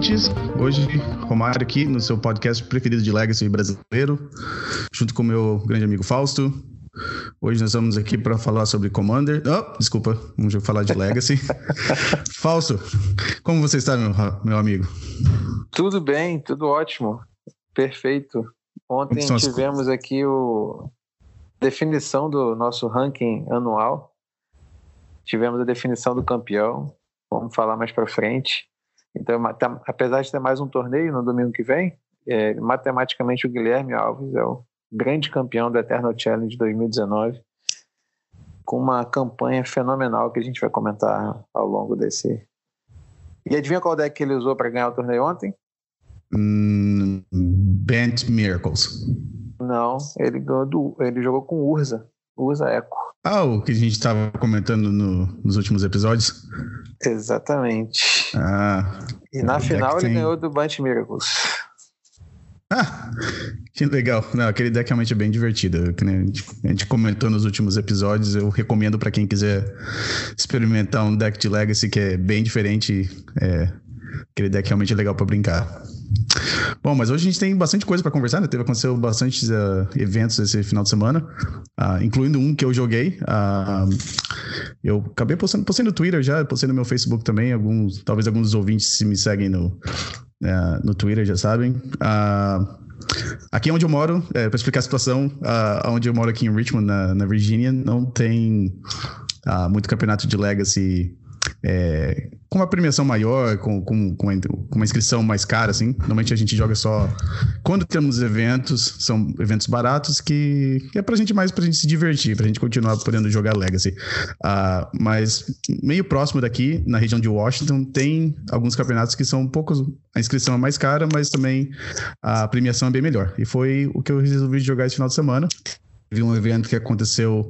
ouvintes. Hoje, Romário aqui no seu podcast preferido de Legacy brasileiro, junto com o meu grande amigo Fausto. Hoje nós vamos aqui para falar sobre Commander. Oh, desculpa, vamos falar de Legacy. Fausto, como você está, meu, meu amigo? Tudo bem, tudo ótimo. Perfeito. Ontem tivemos aqui o definição do nosso ranking anual. Tivemos a definição do campeão. Vamos falar mais para frente. Então, tá, apesar de ter mais um torneio no domingo que vem, é, matematicamente o Guilherme Alves é o grande campeão do Eternal Challenge 2019, com uma campanha fenomenal que a gente vai comentar ao longo desse. E adivinha qual deck que ele usou para ganhar o torneio ontem? Mm, Bent Miracles. Não, ele, do, ele jogou com Urza, Urza Echo. Ah, o que a gente estava comentando no, nos últimos episódios? Exatamente. Ah. E na final ele tem... ganhou do Bunch Miracles. Ah, que legal. Não, aquele deck realmente é bem divertido. A gente, comentou nos últimos episódios. Eu recomendo para quem quiser experimentar um deck de Legacy que é bem diferente. É, aquele deck realmente é legal para brincar. Bom, mas hoje a gente tem bastante coisa para conversar, né? Teve aconteceu bastante uh, eventos esse final de semana, uh, incluindo um que eu joguei. Uh, eu acabei postando, postei no Twitter já, postei no meu Facebook também. Alguns, talvez alguns dos ouvintes se me seguem no, no Twitter já sabem. Aqui onde eu moro, é, para explicar a situação, uh, onde eu moro aqui em Richmond, na, na Virgínia, não tem uh, muito campeonato de Legacy é, com uma premiação maior, com, com, com, uma inscrição mais cara, assim. Normalmente a gente joga só quando temos eventos, são eventos baratos que, é pra gente mais pra gente se divertir, pra gente continuar podendo jogar Legacy. Uh, mas meio próximo daqui, na região de Washington, tem alguns campeonatos que são um pouco. A inscrição é mais cara, mas também a premiação é bem melhor. E foi o que eu resolvi jogar esse final de semana. Teve um evento que aconteceu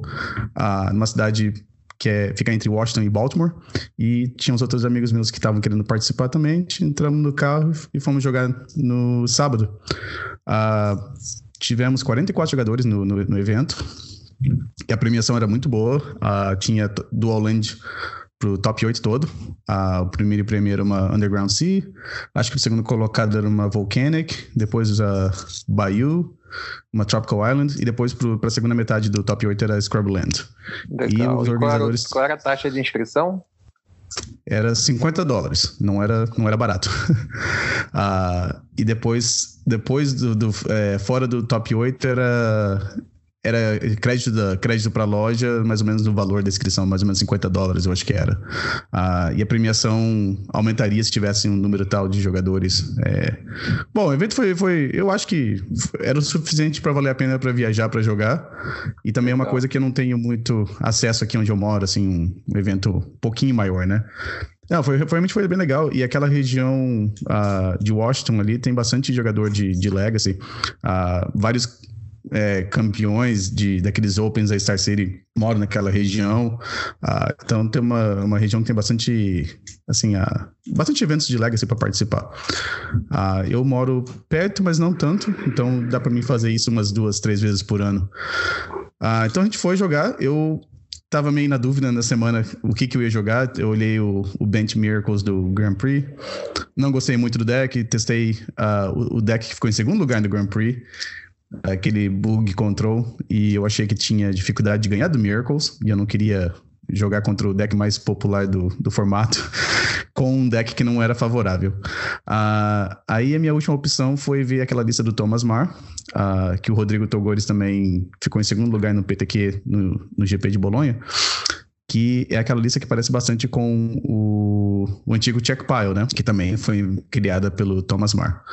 uh, numa cidade que é, fica entre Washington e Baltimore. E tinha uns outros amigos meus que estavam querendo participar também. Entramos no carro e fomos jogar no sábado. Uh, tivemos 44 jogadores no, no, no, evento. E a premiação era muito boa. Uh, tinha Dual Land pro top 8 todo. Uh, o primeiro prêmio era uma Underground Sea. Acho que o segundo colocado era uma Volcanic. Depois a Bayou uma Tropical Island, e depois para a segunda metade do top 8 era Scrubland. Legal. E os organizadores. Qual era, qual era a taxa de inscrição? Era 50 dólares, não era, não era barato. uh, e depois, depois do, do é, fora do top 8 era era crédito da crédito para loja, mais ou menos no valor da inscrição, mais ou menos 50 dólares, eu acho que era. Ah, e a premiação aumentaria se tivesse um número tal de jogadores. É... Bom, o evento foi, foi, eu acho que era o suficiente para valer a pena para viajar para jogar. E também é uma coisa que eu não tenho muito acesso aqui onde eu moro, assim, um evento um pouquinho maior, né? Não, foi, realmente foi bem legal. E aquela região uh, de Washington ali tem bastante jogador de, de Legacy. Uh, vários é, campeões de, daqueles Opens da Star City moram naquela região. Ah, então tem uma, uma região que tem bastante assim, ah, bastante eventos de Legacy para participar. Ah, eu moro perto, mas não tanto, então dá para mim fazer isso umas duas, três vezes por ano. Ah, então a gente foi jogar. Eu tava meio na dúvida na semana o que, que eu ia jogar. Eu olhei o, o Bench Miracles do Grand Prix. Não gostei muito do deck. Testei uh, o, o, deck que ficou em segundo lugar no Grand Prix aquele bug control e eu achei que tinha dificuldade de ganhar do Miracles e eu não queria jogar contra o deck mais popular do, do formato com um deck que não era favorável. Uh, aí a minha última opção foi ver aquela lista do Thomas Mar, uh, que o Rodrigo Togores também ficou em segundo lugar no PTQ no, no GP de Bolonha que é aquela lista que parece bastante com o, o antigo Checkpile, né? Que também foi criada pelo Thomas Mar.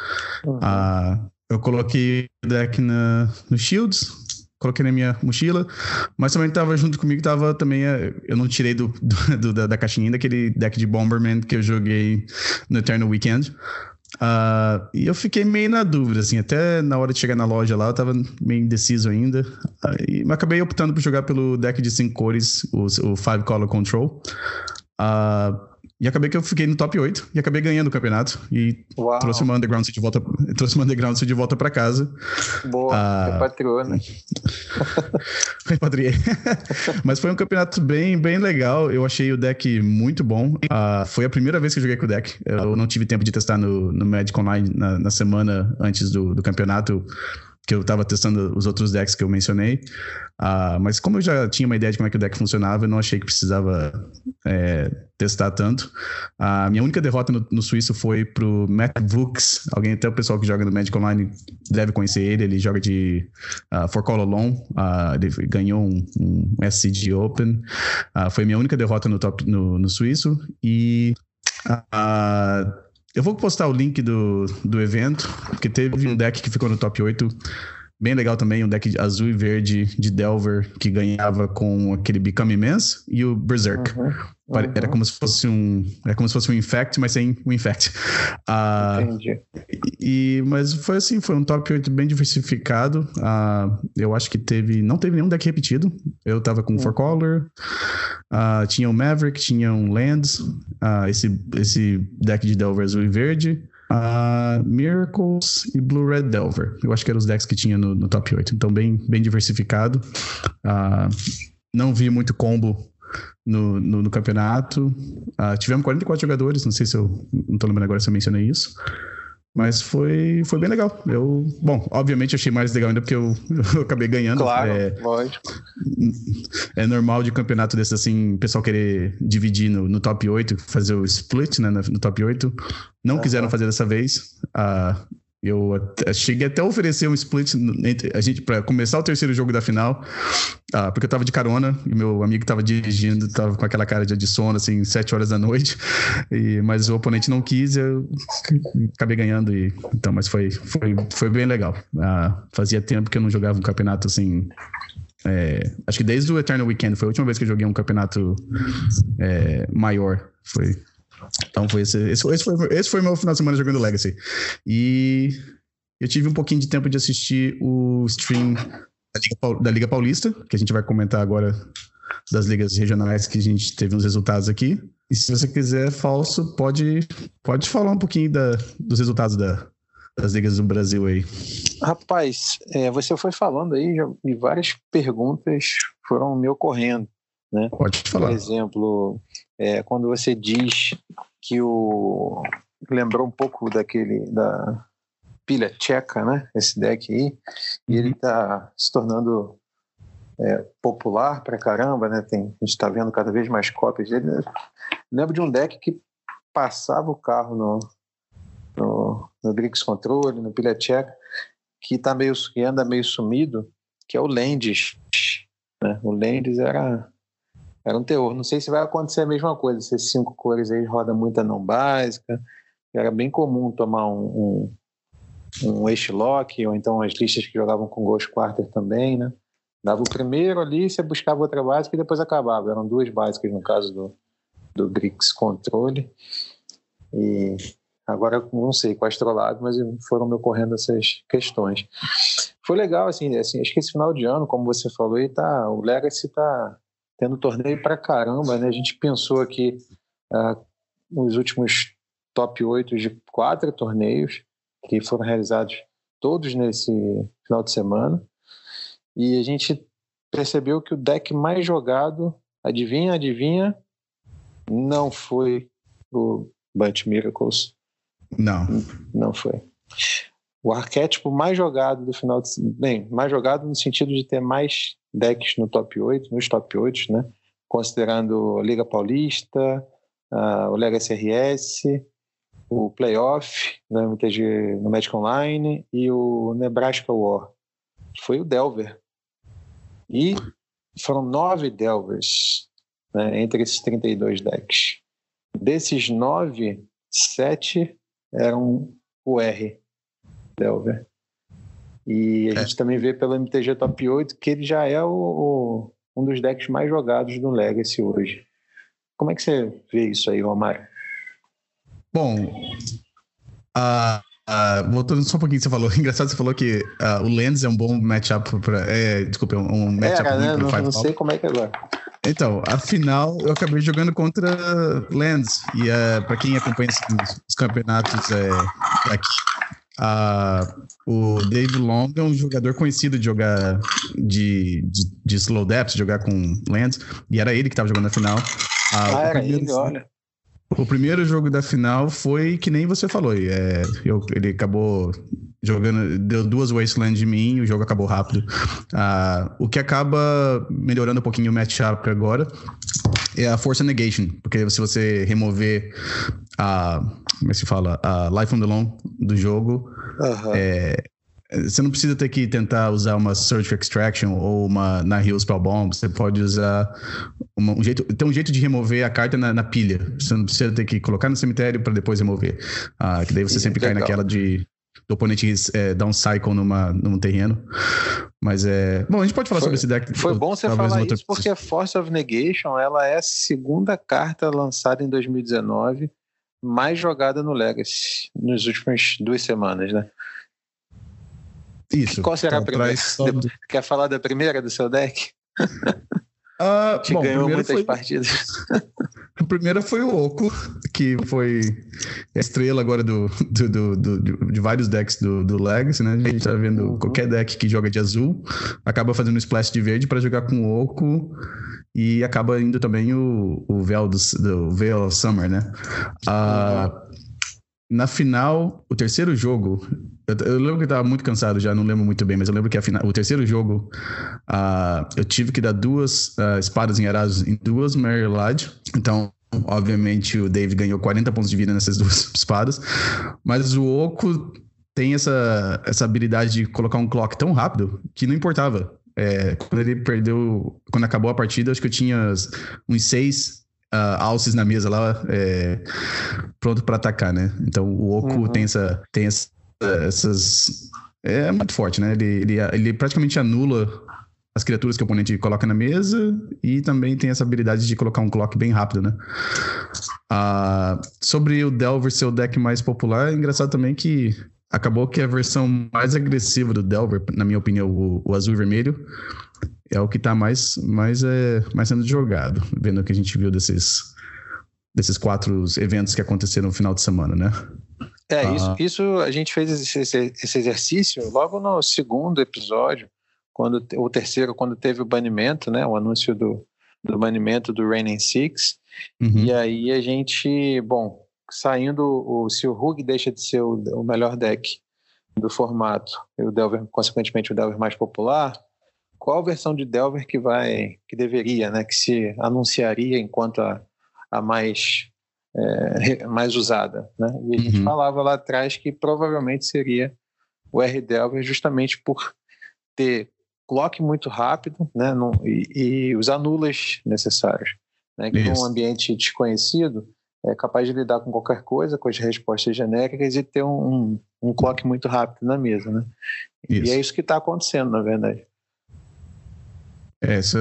Uhum. Uh, eu coloquei o deck na, no Shields, coloquei na minha mochila, mas também estava junto comigo, tava também, é, eu não tirei do, do da, da, caixinha daquele deck de Bomberman que eu joguei no Eternal Weekend. Uh, e eu fiquei meio na dúvida, assim, até na hora de chegar na loja lá, eu tava meio indeciso ainda. Uh, mas acabei optando por jogar pelo deck de cinco cores, o, o Five Color Control. Uh, e acabei que eu fiquei no top 8 e acabei ganhando o campeonato. E Uau. trouxe uma Underground de volta, trouxe uma Underground de volta para casa. Boa, uh, repatriou, né? Repatriei. Mas foi um campeonato bem, bem legal. Eu achei o deck muito bom. Uh, foi a primeira vez que eu joguei com o deck. Eu não tive tempo de testar no, no Magic Online na, na semana antes do, do campeonato que eu estava testando os outros decks que eu mencionei. Uh, mas como eu já tinha uma ideia de como é que o deck funcionava, eu não achei que precisava é, testar tanto. A minha única derrota no, no suíço foi pro Matt Vux. Alguém, até o pessoal que joga no Magic Online deve conhecer ele. Ele joga de uh, For Call Alone. Uh, ele ganhou um, um SCG Open. Uh, foi minha única derrota no, top, no, no suíço. E... Uh, eu vou postar o link do, do evento, porque teve um deck que ficou no top 8. Bem legal também, um deck azul e verde de Delver que ganhava com aquele Become Immense e o Berserk. Uhum, uhum. Era como se fosse um. Era como se fosse um Infect, mas sem o Infect. Uh, Entendi. E, mas foi assim, foi um top 8 bem diversificado. Uh, eu acho que teve. Não teve nenhum deck repetido. Eu tava com uhum. Four Color. Uh, tinha o Maverick, tinha um Lands, uh, esse, esse deck de Delver azul e verde, uh, Miracles e Blue Red Delver. Eu acho que eram os decks que tinha no, no top 8. Então, bem, bem diversificado. não vi muito combo no, no, no campeonato. tivemos 44 jogadores, não sei se eu. Não tô lembrando agora se eu mencionei isso. Mas foi, foi bem legal. Eu, bom, obviamente achei mais legal ainda porque eu, eu acabei ganhando. Claro, é, lógico. É normal de campeonato desse assim, o pessoal querer dividir no, no top 8, fazer o split né, no, top 8. Não uhum. quiseram fazer dessa vez. Uh, eu até, cheguei até a oferecer um split entre a gente para começar o terceiro jogo da final, ah, porque eu tava de carona e meu amigo tava dirigindo, tava com aquela cara de, de sono, assim, sete horas da noite, e, mas o oponente não quis, eu acabei ganhando, e, então, mas foi, foi, foi bem legal. Ah, fazia tempo que eu não jogava um campeonato assim. É, acho que desde o Eternal Weekend foi a última vez que eu joguei um campeonato é, maior. Foi, então foi esse, esse, esse, foi, esse foi meu final de semana jogando Legacy. E eu tive um pouquinho de tempo de assistir o stream da Liga, da Liga Paulista, que a gente vai comentar agora das ligas regionais que a gente teve uns resultados aqui. E se você quiser, Falso, pode, pode falar um pouquinho da, dos resultados da, das ligas do Brasil aí. Rapaz, é, você foi falando aí e várias perguntas foram me ocorrendo. Né? Pode falar. Por exemplo, é, quando você diz que o lembrou um pouco daquele da pilha tcheca, né? Esse deck aí, e ele está se tornando é, popular pra caramba, né? Tem, a gente está vendo cada vez mais cópias dele. Lembro de um deck que passava o carro no, no, no Grix Control, no pilha tcheca, que tá meio que anda meio sumido, que é o Lendes. Né? O Lendes era era um terror. Não sei se vai acontecer a mesma coisa. Esses cinco cores aí roda muita não básica. Era bem comum tomar um, um, um lock, ou então as listas que jogavam com Ghost Quarter também, né? Dava o primeiro ali, você buscava outra básica e depois acabava. Eram duas básicas no caso do, do Grix Controle. E agora não sei quais trollados, mas foram me ocorrendo essas questões. Foi legal, assim, assim, acho que esse final de ano, como você falou tá, o Legacy tá tendo torneio pra caramba, né? A gente pensou aqui uh, nos últimos top 8 de quatro torneios que foram realizados todos nesse final de semana. E a gente percebeu que o deck mais jogado, adivinha, adivinha, não foi o Bunch Miracles. Não. Não foi. O arquétipo mais jogado do final de bem, mais jogado no sentido de ter mais decks no top 8, nos top 8, né? Considerando Liga Paulista, uh, o Legacy RS, o Playoff, né, MTG no Magic Online e o Nebraska War. Foi o Delver. E foram nove Delvers né, entre esses 32 decks. Desses nove, sete eram o R, Delver. E a é. gente também vê pelo MTG Top 8 que ele já é o, o, um dos decks mais jogados do Legacy hoje. Como é que você vê isso aí, Romário? Bom, uh, uh, voltando só um pouquinho que você falou, engraçado você falou que uh, o Lens é um bom matchup para. É, desculpa, um matchup é, né? não, não sei como é que é agora. Então, a final eu acabei jogando contra Lands. E uh, para quem acompanha os, os campeonatos é, aqui, uh, o Dave Long é um jogador conhecido de jogar de, de, de slow depth, jogar com Lands. E era ele que estava jogando na final. Uh, ah, era ele, olha. O primeiro jogo da final foi que nem você falou. É, eu, ele acabou jogando, deu duas wastelands de mim e o jogo acabou rápido. Uh, o que acaba melhorando um pouquinho o matchup agora é a Force Negation, porque se você remover a. Como é que se fala? A Life on the Long do jogo, uhum. é, você não precisa ter que tentar usar uma Search Extraction ou uma na Heal Spell Bomb. Você pode usar uma, um jeito. Tem um jeito de remover a carta na, na, pilha. Você não precisa ter que colocar no cemitério para depois remover. Ah, que daí você sempre Legal. cai naquela de do oponente é, dar um cycle numa, num terreno. Mas é. Bom, a gente pode falar foi, sobre esse deck. Foi bom você falar isso, porque a Force of Negation ela é a segunda carta lançada em 2019 mais jogada no Legacy nos últimas duas semanas, né? Isso. Qual será a primeira? Do... Quer falar da primeira do seu deck? Uh, Te bom, ganhou muitas foi... partidas. a primeira foi o Oco, que foi a estrela agora do, do, do, do de vários decks do, do Legacy, né? A gente tá vendo uhum. qualquer deck que joga de azul, acaba fazendo um splash de verde para jogar com o Oco e acaba indo também o, o Veil do, do Veil Summer, né? Uh, na final, o terceiro jogo, eu, lembro que eu tava muito cansado já, não lembro muito bem, mas eu lembro que a final, o terceiro jogo, uh, eu tive que dar duas uh, espadas em Erasos em duas Mary Lodge. Então, obviamente, o Dave ganhou 40 pontos de vida nessas duas espadas. Mas o Oco tem essa, essa habilidade de colocar um clock tão rápido que não importava. É, quando ele perdeu, quando acabou a partida, acho que eu tinha uns seis uh, alces na mesa lá, é, pronto para atacar, né? Então o Oco uhum. tem, essa, tem essa, essas. É muito forte, né? Ele, ele, ele praticamente anula as criaturas que o oponente coloca na mesa e também tem essa habilidade de colocar um clock bem rápido, né? Uh, sobre o Delver ser o deck mais popular, é engraçado também que acabou que a versão mais agressiva do Delver, na minha opinião, o, o azul e vermelho, é o que está mais, mais, é, mais sendo jogado, vendo o que a gente viu desses, desses quatro eventos que aconteceram no final de semana, né? É, ah. isso, isso a gente fez esse, esse, exercício logo no segundo episódio, quando o terceiro, quando teve o banimento, né? O anúncio do, do banimento do Reigning Six. Uhum. E aí a gente, bom, saindo, o, se o Rug deixa de ser o, o melhor deck do formato, e o Delver, consequentemente, o Delver mais popular, qual versão de Delver que vai, que deveria, né, que se anunciaria enquanto a, a mais é, mais usada, né? E a gente uhum. falava lá atrás que provavelmente seria o R Delver justamente por ter clock muito rápido, né, e, e, os anulas necessários, né? Que num ambiente desconhecido é capaz de lidar com qualquer coisa, com as respostas genéricas e ter um, um, clock muito rápido na mesa, né? Isso. E é isso que está acontecendo, na verdade. Essa,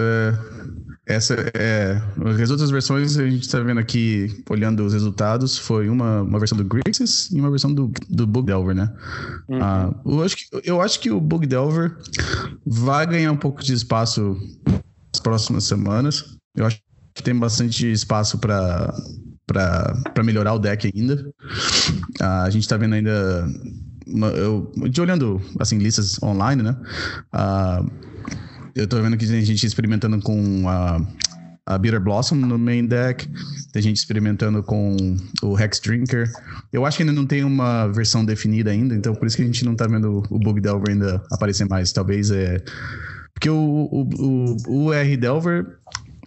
essa é. As outras versões a gente está vendo aqui, olhando os resultados, foi uma, uma versão do Grixis e uma versão do, do Bug Delver, né? Uhum. Ah, eu, acho que, eu acho que o Bug Delver vai ganhar um pouco de espaço nas próximas semanas. Eu acho que tem bastante espaço para para melhorar o deck ainda. Ah, a gente está vendo ainda. Uma, eu, de olhando assim, listas online, né? Ah, eu tô vendo que tem gente experimentando com a, a Bitter Blossom no main deck, tem gente experimentando com o Hex Drinker. Eu acho que ainda não tem uma versão definida ainda, então por isso que a gente não tá vendo o Bug Delver ainda aparecer mais. Talvez é. Porque o, o, o, o R Delver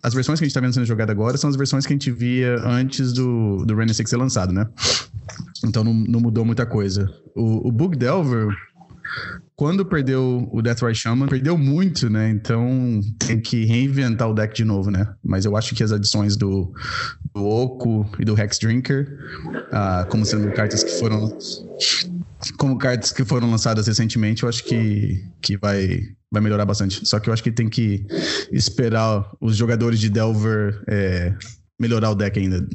as versões que a gente tá vendo sendo jogada agora são as versões que a gente via antes do, do Renaissance ser lançado, né? Então não, não mudou muita coisa. O, o Bug Delver, quando perdeu o Deathrise Shaman, perdeu muito, né? Então tem que reinventar o deck de novo, né? Mas eu acho que as adições do, do Oco e do Hex Drinker, uh, como sendo cartas que foram como cartas que foram lançadas recentemente, eu acho que, que vai, vai melhorar bastante. Só que eu acho que tem que esperar os jogadores de Delver é, melhorar o deck ainda.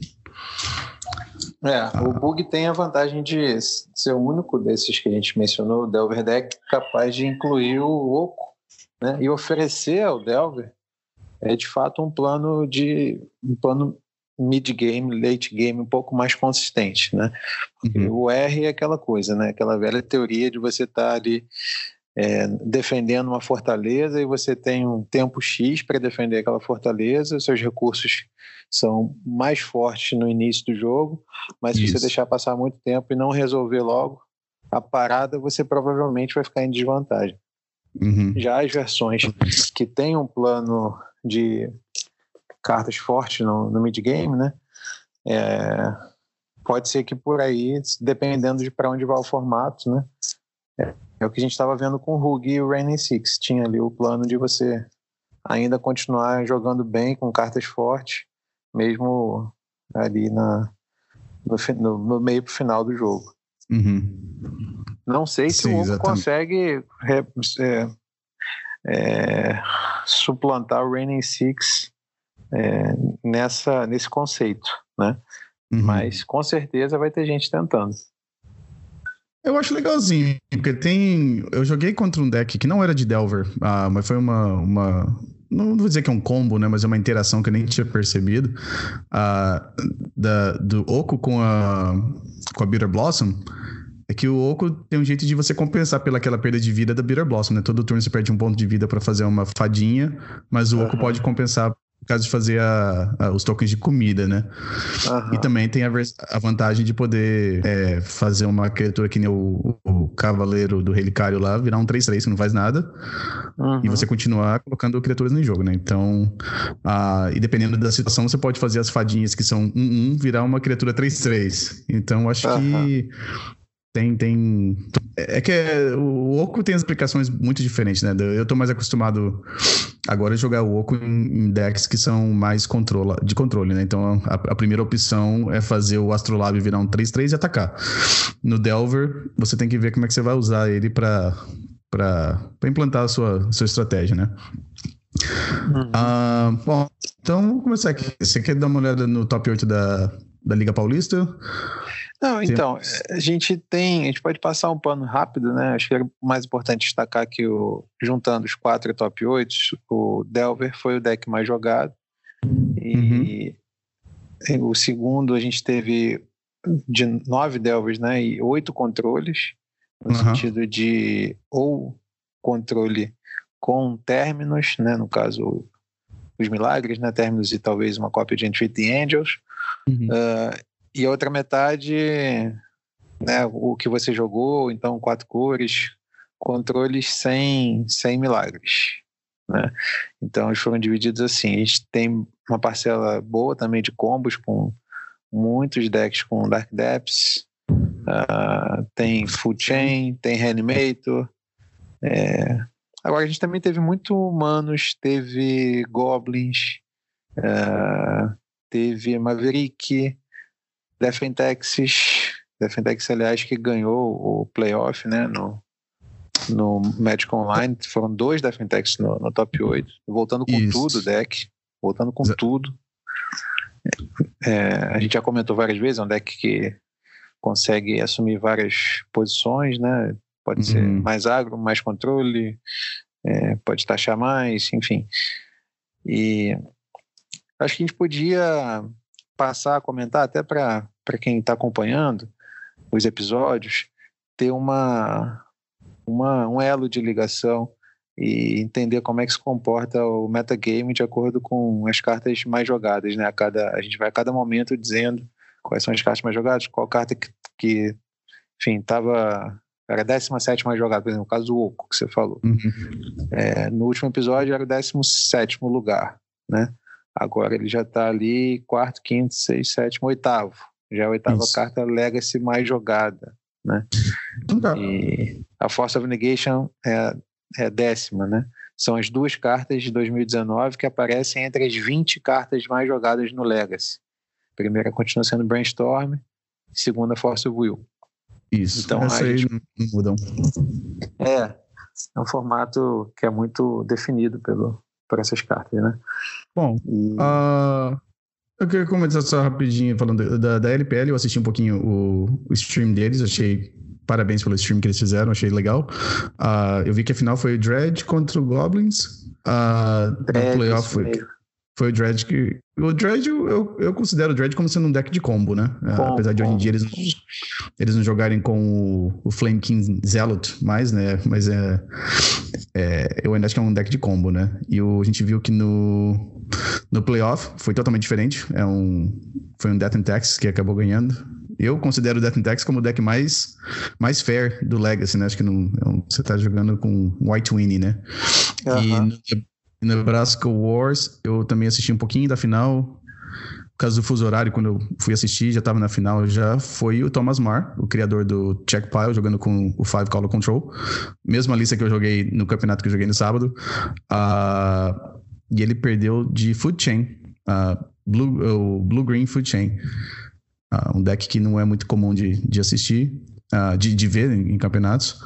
É, ah. o Bug tem a vantagem de ser o único desses que a gente mencionou, o Delver Deck, capaz de incluir o Oco, né? E oferecer ao Delver é de fato um plano de um plano mid-game, late-game um pouco mais consistente, né? Uhum. O R é aquela coisa, né? Aquela velha teoria de você estar tá ali é, defendendo uma fortaleza e você tem um tempo X para defender aquela fortaleza, seus recursos são mais fortes no início do jogo, mas Isso. se você deixar passar muito tempo e não resolver logo a parada, você provavelmente vai ficar em desvantagem. Uhum. Já as versões que têm um plano de cartas fortes no, no mid-game, né? É, pode ser que por aí, dependendo de para onde vai o formato, né? É, o que a gente estava vendo com o Rug e o Raining Six. Tinha ali o plano de você ainda continuar jogando bem com cartas fortes, mesmo ali na, no, no, no meio para o final do jogo. Uhum. Não sei se Sim, o Hugo consegue é, é, suplantar o Raining Six é, nessa, nesse conceito, né? Uhum. Mas com certeza vai ter gente tentando. Eu acho legalzinho, porque tem. Eu joguei contra um deck que não era de Delver, ah, mas foi uma, uma. Não vou dizer que é um combo, né? Mas é uma interação que eu nem tinha percebido. Ah, da, do Oco com a, com a Bitter Blossom. É que o Oco tem um jeito de você compensar pelaquela perda de vida da Bitter Blossom, né? Todo turno você perde um ponto de vida para fazer uma fadinha, mas o Oco pode compensar causa de fazer a, a, os tokens de comida, né? Uhum. E também tem a, a vantagem de poder é, fazer uma criatura que nem o, o, Cavaleiro do Relicário lá, virar um 3-3 que não faz nada, uhum. e você continuar colocando criaturas no jogo, né? Então, a, e dependendo da situação, você pode fazer as fadinhas que são 1-1 virar uma criatura 3-3. Então, acho uhum. que tem, tem. É que é, o Oco tem as aplicações muito diferentes, né? Eu tô mais acostumado agora a jogar o Oco em, decks que são mais controla, de controle, né? Então a, a primeira opção é fazer o Astrolabe virar um 3-3 e atacar. No Delver, você tem que ver como é que você vai usar ele para implantar a sua, sua estratégia, né? Uhum. Ah, bom, então vamos começar aqui. Você quer dar uma olhada no top 8 da, da Liga Paulista? Não, então, a gente tem, a gente pode passar um pano rápido, né? Acho que é mais importante destacar que o, juntando os quatro top 8, o Delver foi o deck mais jogado. E uhum. o segundo a gente teve de nove Delvers, né? E oito controles, no uhum. sentido de ou controle com términos, né? No caso, os milagres, né? Términos e talvez uma cópia de Entreaty Angels. Uhum. Uh, e a outra metade, né, o que você jogou, então quatro cores, controles sem, sem milagres. Né? Então eles foram divididos assim. A gente tem uma parcela boa também de combos com muitos decks com Dark Depths, uh, tem Full Chain, tem Reanimator. É... Agora a gente também teve muito humanos, teve Goblins, uh, teve Maverick, Defentex, Defentex, aliás, que ganhou o playoff, né, no, no Magic Online. Foram dois Defentex no, no top 8. Voltando com Isso. tudo, deck. Voltando com tudo. É, a gente já comentou várias vezes, é um deck que consegue assumir várias posições, né? Pode uhum. ser mais agro, mais controle, é, pode taxar mais, enfim. E acho que a gente podia passar a comentar, até para quem está acompanhando os episódios, ter uma, uma, um elo de ligação e entender como é que se comporta o metagame de acordo com as cartas mais jogadas. Né? A, cada, a gente vai a cada momento dizendo quais são as cartas mais jogadas, qual carta que, que enfim, estava era a 17 mais jogada, por exemplo, o caso do Oco, que você falou. Uhum. É, no último episódio era o 17 lugar, né? Agora ele já está ali quarto, quinto, sexto, sétimo, oitavo. Já é a oitava Isso. carta Legacy mais jogada, né? Tá. E a Force of Negation é, é a décima, né? São as duas cartas de 2019 que aparecem entre as 20 cartas mais jogadas no Legacy. A primeira continua sendo Brainstorm, segunda Force of Will. Isso, então, essa aí gente... mudam. É, é um formato que é muito definido pelo, por essas cartas, né? Bom, e... uh, eu queria comentar só rapidinho, falando da, da LPL, eu assisti um pouquinho o, o stream deles, achei parabéns pelo stream que eles fizeram, achei legal. Uh, eu vi que a final foi o Dread contra o Goblins. Uh, playoff foi, foi o Dredge que. O Dredge, eu, eu considero o Dredge como sendo um deck de combo, né? Bom, uh, apesar de hoje em dia eles, eles não jogarem com o, o Flame King Zealot mais, né? Mas é, é, eu ainda acho que é um deck de combo, né? E o, a gente viu que no, no playoff foi totalmente diferente. É um, foi um Death and Tax que acabou ganhando. Eu considero o Death and Tax como o deck mais, mais fair do Legacy, né? Acho que não, é você tá jogando com White Winnie, né? Uhum. E no Nebraska Wars, eu também assisti um pouquinho da final. Por causa do fuso horário, quando eu fui assistir, já estava na final, já foi o Thomas Marr, o criador do Checkpile, jogando com o Five Color Control. Mesma lista que eu joguei no campeonato que eu joguei no sábado. Uh, e ele perdeu de Food Chain, uh, Blue, uh, Blue Green Food Chain. Uh, um deck que não é muito comum de, de assistir, uh, de, de ver em, em campeonatos.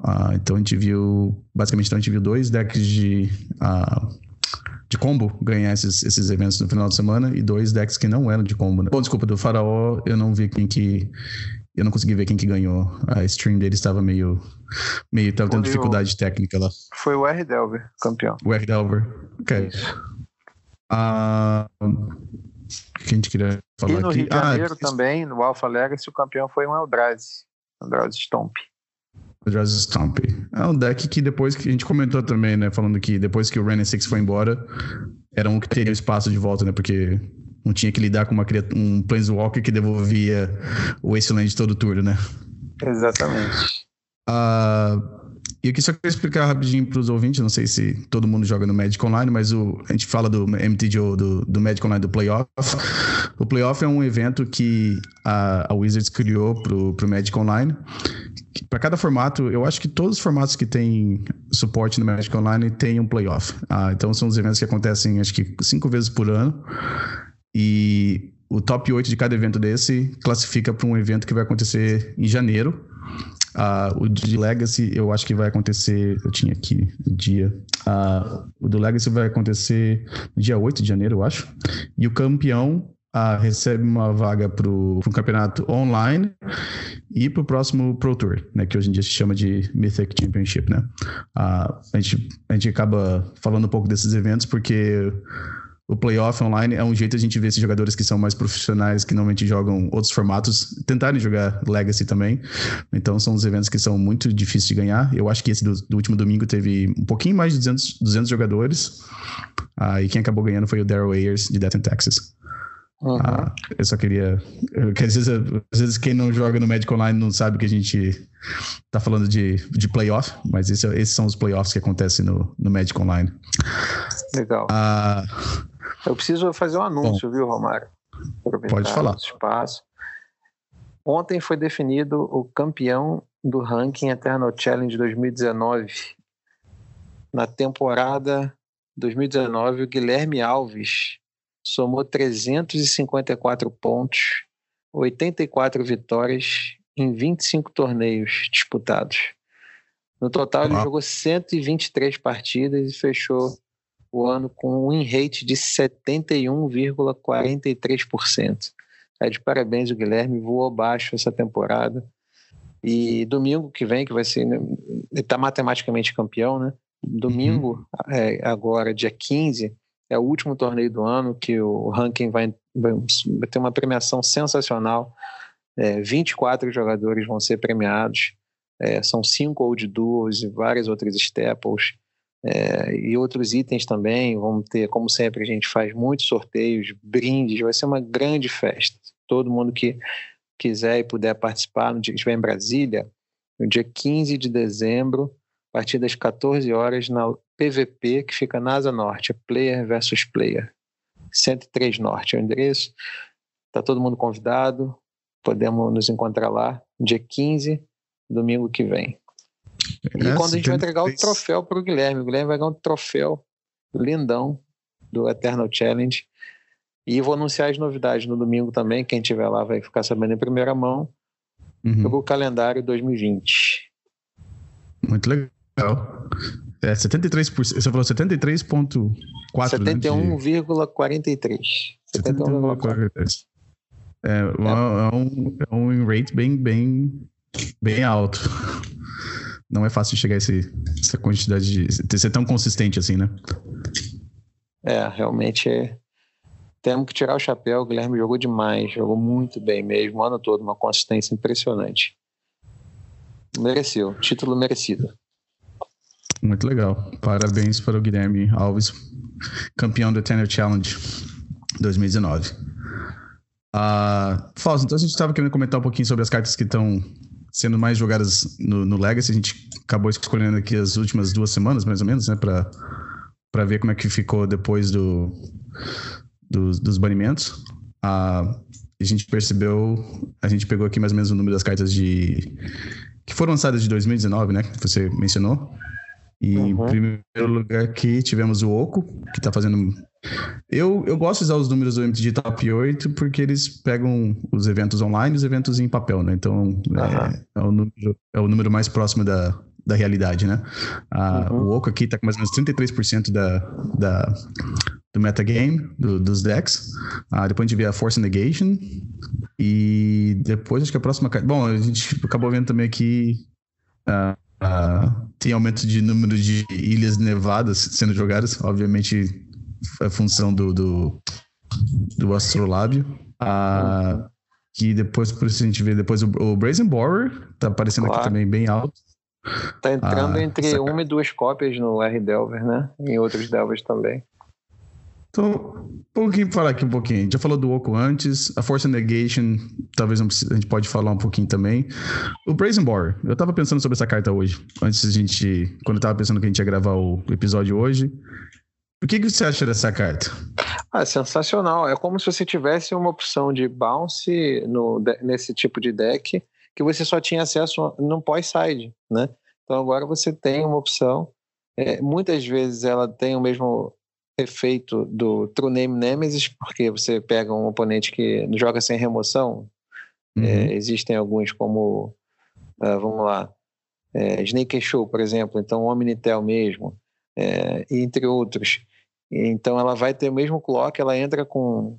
Uh, então a gente viu, basicamente, então a gente viu dois decks de, de combo ganhar esses, esses eventos no final de semana e dois decks que não eram de combo. Né? Bom, desculpa, do Faraó eu não vi quem que. Eu não consegui ver quem que ganhou. A stream dele estava meio. meio tava tendo dificuldade técnica lá. Foi o R. Delver, campeão. O R. Delver. Ok. Uh, que a gente queria falar e no aqui. Rio de ah, Janeiro ah, também, no Alpha Legacy, o campeão foi um Eldrazi. Eldrazi Stomp. Eldrazi Stomp. É um deck que depois que a gente comentou também, né? Falando que depois que o Renan 6 foi embora, era um que teria espaço de volta, né? Porque não tinha que lidar com uma, um Planeswalker que devolvia o Wasteland todo turno, né? Exatamente. Uh, e aqui só queria explicar rapidinho para os ouvintes, não sei se todo mundo joga no Magic Online, mas o, a gente fala do MTGO, do, do Magic Online, do Playoff. O Playoff é um evento que a, a Wizards criou para o Magic Online. Para cada formato, eu acho que todos os formatos que tem suporte no Magic Online tem um Playoff. Ah, então são os eventos que acontecem, acho que cinco vezes por ano. E o top 8 de cada evento desse classifica para um evento que vai acontecer em janeiro. Uh, o de Legacy eu acho que vai acontecer. Eu tinha aqui o dia. Uh, o do Legacy vai acontecer no dia 8 de janeiro, eu acho. E o campeão uh, recebe uma vaga para um campeonato online e para o próximo Pro Tour, né, que hoje em dia se chama de Mythic Championship. Né? a, gente, a gente acaba falando um pouco desses eventos porque o playoff online é um jeito a gente ver esses jogadores que são mais profissionais, que normalmente jogam outros formatos, tentarem jogar Legacy também. Então são os eventos que são muito difíceis de ganhar. Eu acho que esse do, do último domingo teve um pouquinho mais de 200, 200 jogadores. Ah, e quem acabou ganhando foi o Daryl Ayers, de Death in Texas. Uhum. Ah, eu só queria. Que às, vezes, às vezes quem não joga no Magic Online não sabe que a gente tá falando de, de playoff, mas esse, esses são os playoffs que acontecem no, no Magic Online. Legal. Ah, eu preciso fazer um anúncio, Bom, viu, Romário? Pode falar. Espaço. Ontem foi definido o campeão do ranking Eternal Challenge 2019. Na temporada 2019, o Guilherme Alves somou 354 pontos, 84 vitórias em 25 torneios disputados. No total, ele jogou 123 partidas e fechou o ano com um win rate de 71,43%. É de parabéns o Guilherme, voou baixo essa temporada. E domingo que vem, que vai ser. Né, ele está matematicamente campeão, né? Domingo, uhum. é, agora, dia 15, é o último torneio do ano que o ranking vai, vai, vai ter uma premiação sensacional. É, 24 jogadores vão ser premiados. É, são cinco old duos e várias outras staples. É, e outros itens também. Vamos ter, como sempre, a gente faz muitos sorteios, brindes, vai ser uma grande festa. Todo mundo que quiser e puder participar, no dia que estiver em Brasília, no dia 15 de dezembro, a partir das 14 horas, na PVP, que fica na Asa Norte, é Player versus Player. 103 Norte é o endereço. Está todo mundo convidado. Podemos nos encontrar lá, dia 15, domingo que vem. E é, quando a gente vai entregar o troféu para o Guilherme, o Guilherme vai ganhar um troféu lindão do Eternal Challenge. E vou anunciar as novidades no domingo também. Quem estiver lá vai ficar sabendo em primeira mão uhum. sobre o calendário 2020. Muito legal. É 73%. Você falou 73,4%. 71,43%. 71,43%. É, é. é, um, é um rate bem, bem, bem alto. Não é fácil chegar a esse, essa quantidade de. ser tão consistente assim, né? É, realmente é. Temos que tirar o chapéu. O Guilherme jogou demais, jogou muito bem mesmo, o ano todo, uma consistência impressionante. Mereceu, título merecido. Muito legal. Parabéns para o Guilherme Alves, campeão do Tenor Challenge 2019. Uh, Fausto, então a gente estava querendo comentar um pouquinho sobre as cartas que estão sendo mais jogadas no, no, Legacy. A gente acabou escolhendo aqui as últimas duas semanas, mais ou menos, né? Para ver como é que ficou depois do, do dos banimentos. Uh, a gente percebeu, a gente pegou aqui mais ou menos o número das cartas de que foram lançadas de 2019, né? Que você mencionou. E uhum. em primeiro lugar aqui tivemos o Oco, que está fazendo. Eu, eu gosto de usar os números do MTG Top 8 porque eles pegam os eventos online e os eventos em papel, né? Então uhum. é, é, o número, é o número mais próximo da, da realidade, né? Ah, uhum. O Oco aqui está com mais ou menos 33% da, da, do metagame, do, dos decks. Ah, depois a gente vê a Force Negation. E depois acho que a próxima. Bom, a gente acabou vendo também aqui. Uh, uh, tem aumento de número de ilhas nevadas sendo jogadas. Obviamente, é função do, do, do Astrolábio. Uh, que depois, por isso a gente vê depois o, o Brazen Borer, tá aparecendo claro. aqui também bem alto. Tá entrando ah, entre essa... uma e duas cópias no R Delver, né? Em outros Delvers também. Então, um pouquinho falar aqui um pouquinho. A gente já falou do Oco antes, a Force Negation, talvez a gente pode falar um pouquinho também. O Brazen Borer, eu tava pensando sobre essa carta hoje, antes a gente, quando eu tava pensando que a gente ia gravar o episódio hoje. O que, que você acha dessa carta? Ah, sensacional. É como se você tivesse uma opção de bounce no, nesse tipo de deck que você só tinha acesso no pós-side, né? Então agora você tem uma opção. É, muitas vezes ela tem o mesmo efeito do True Name Nemesis, porque você pega um oponente que joga sem remoção. Uhum. É, existem alguns como, uh, vamos lá, é, Snake Show, por exemplo, então Omnitel mesmo, é, entre outros. Então ela vai ter o mesmo clock, ela entra com,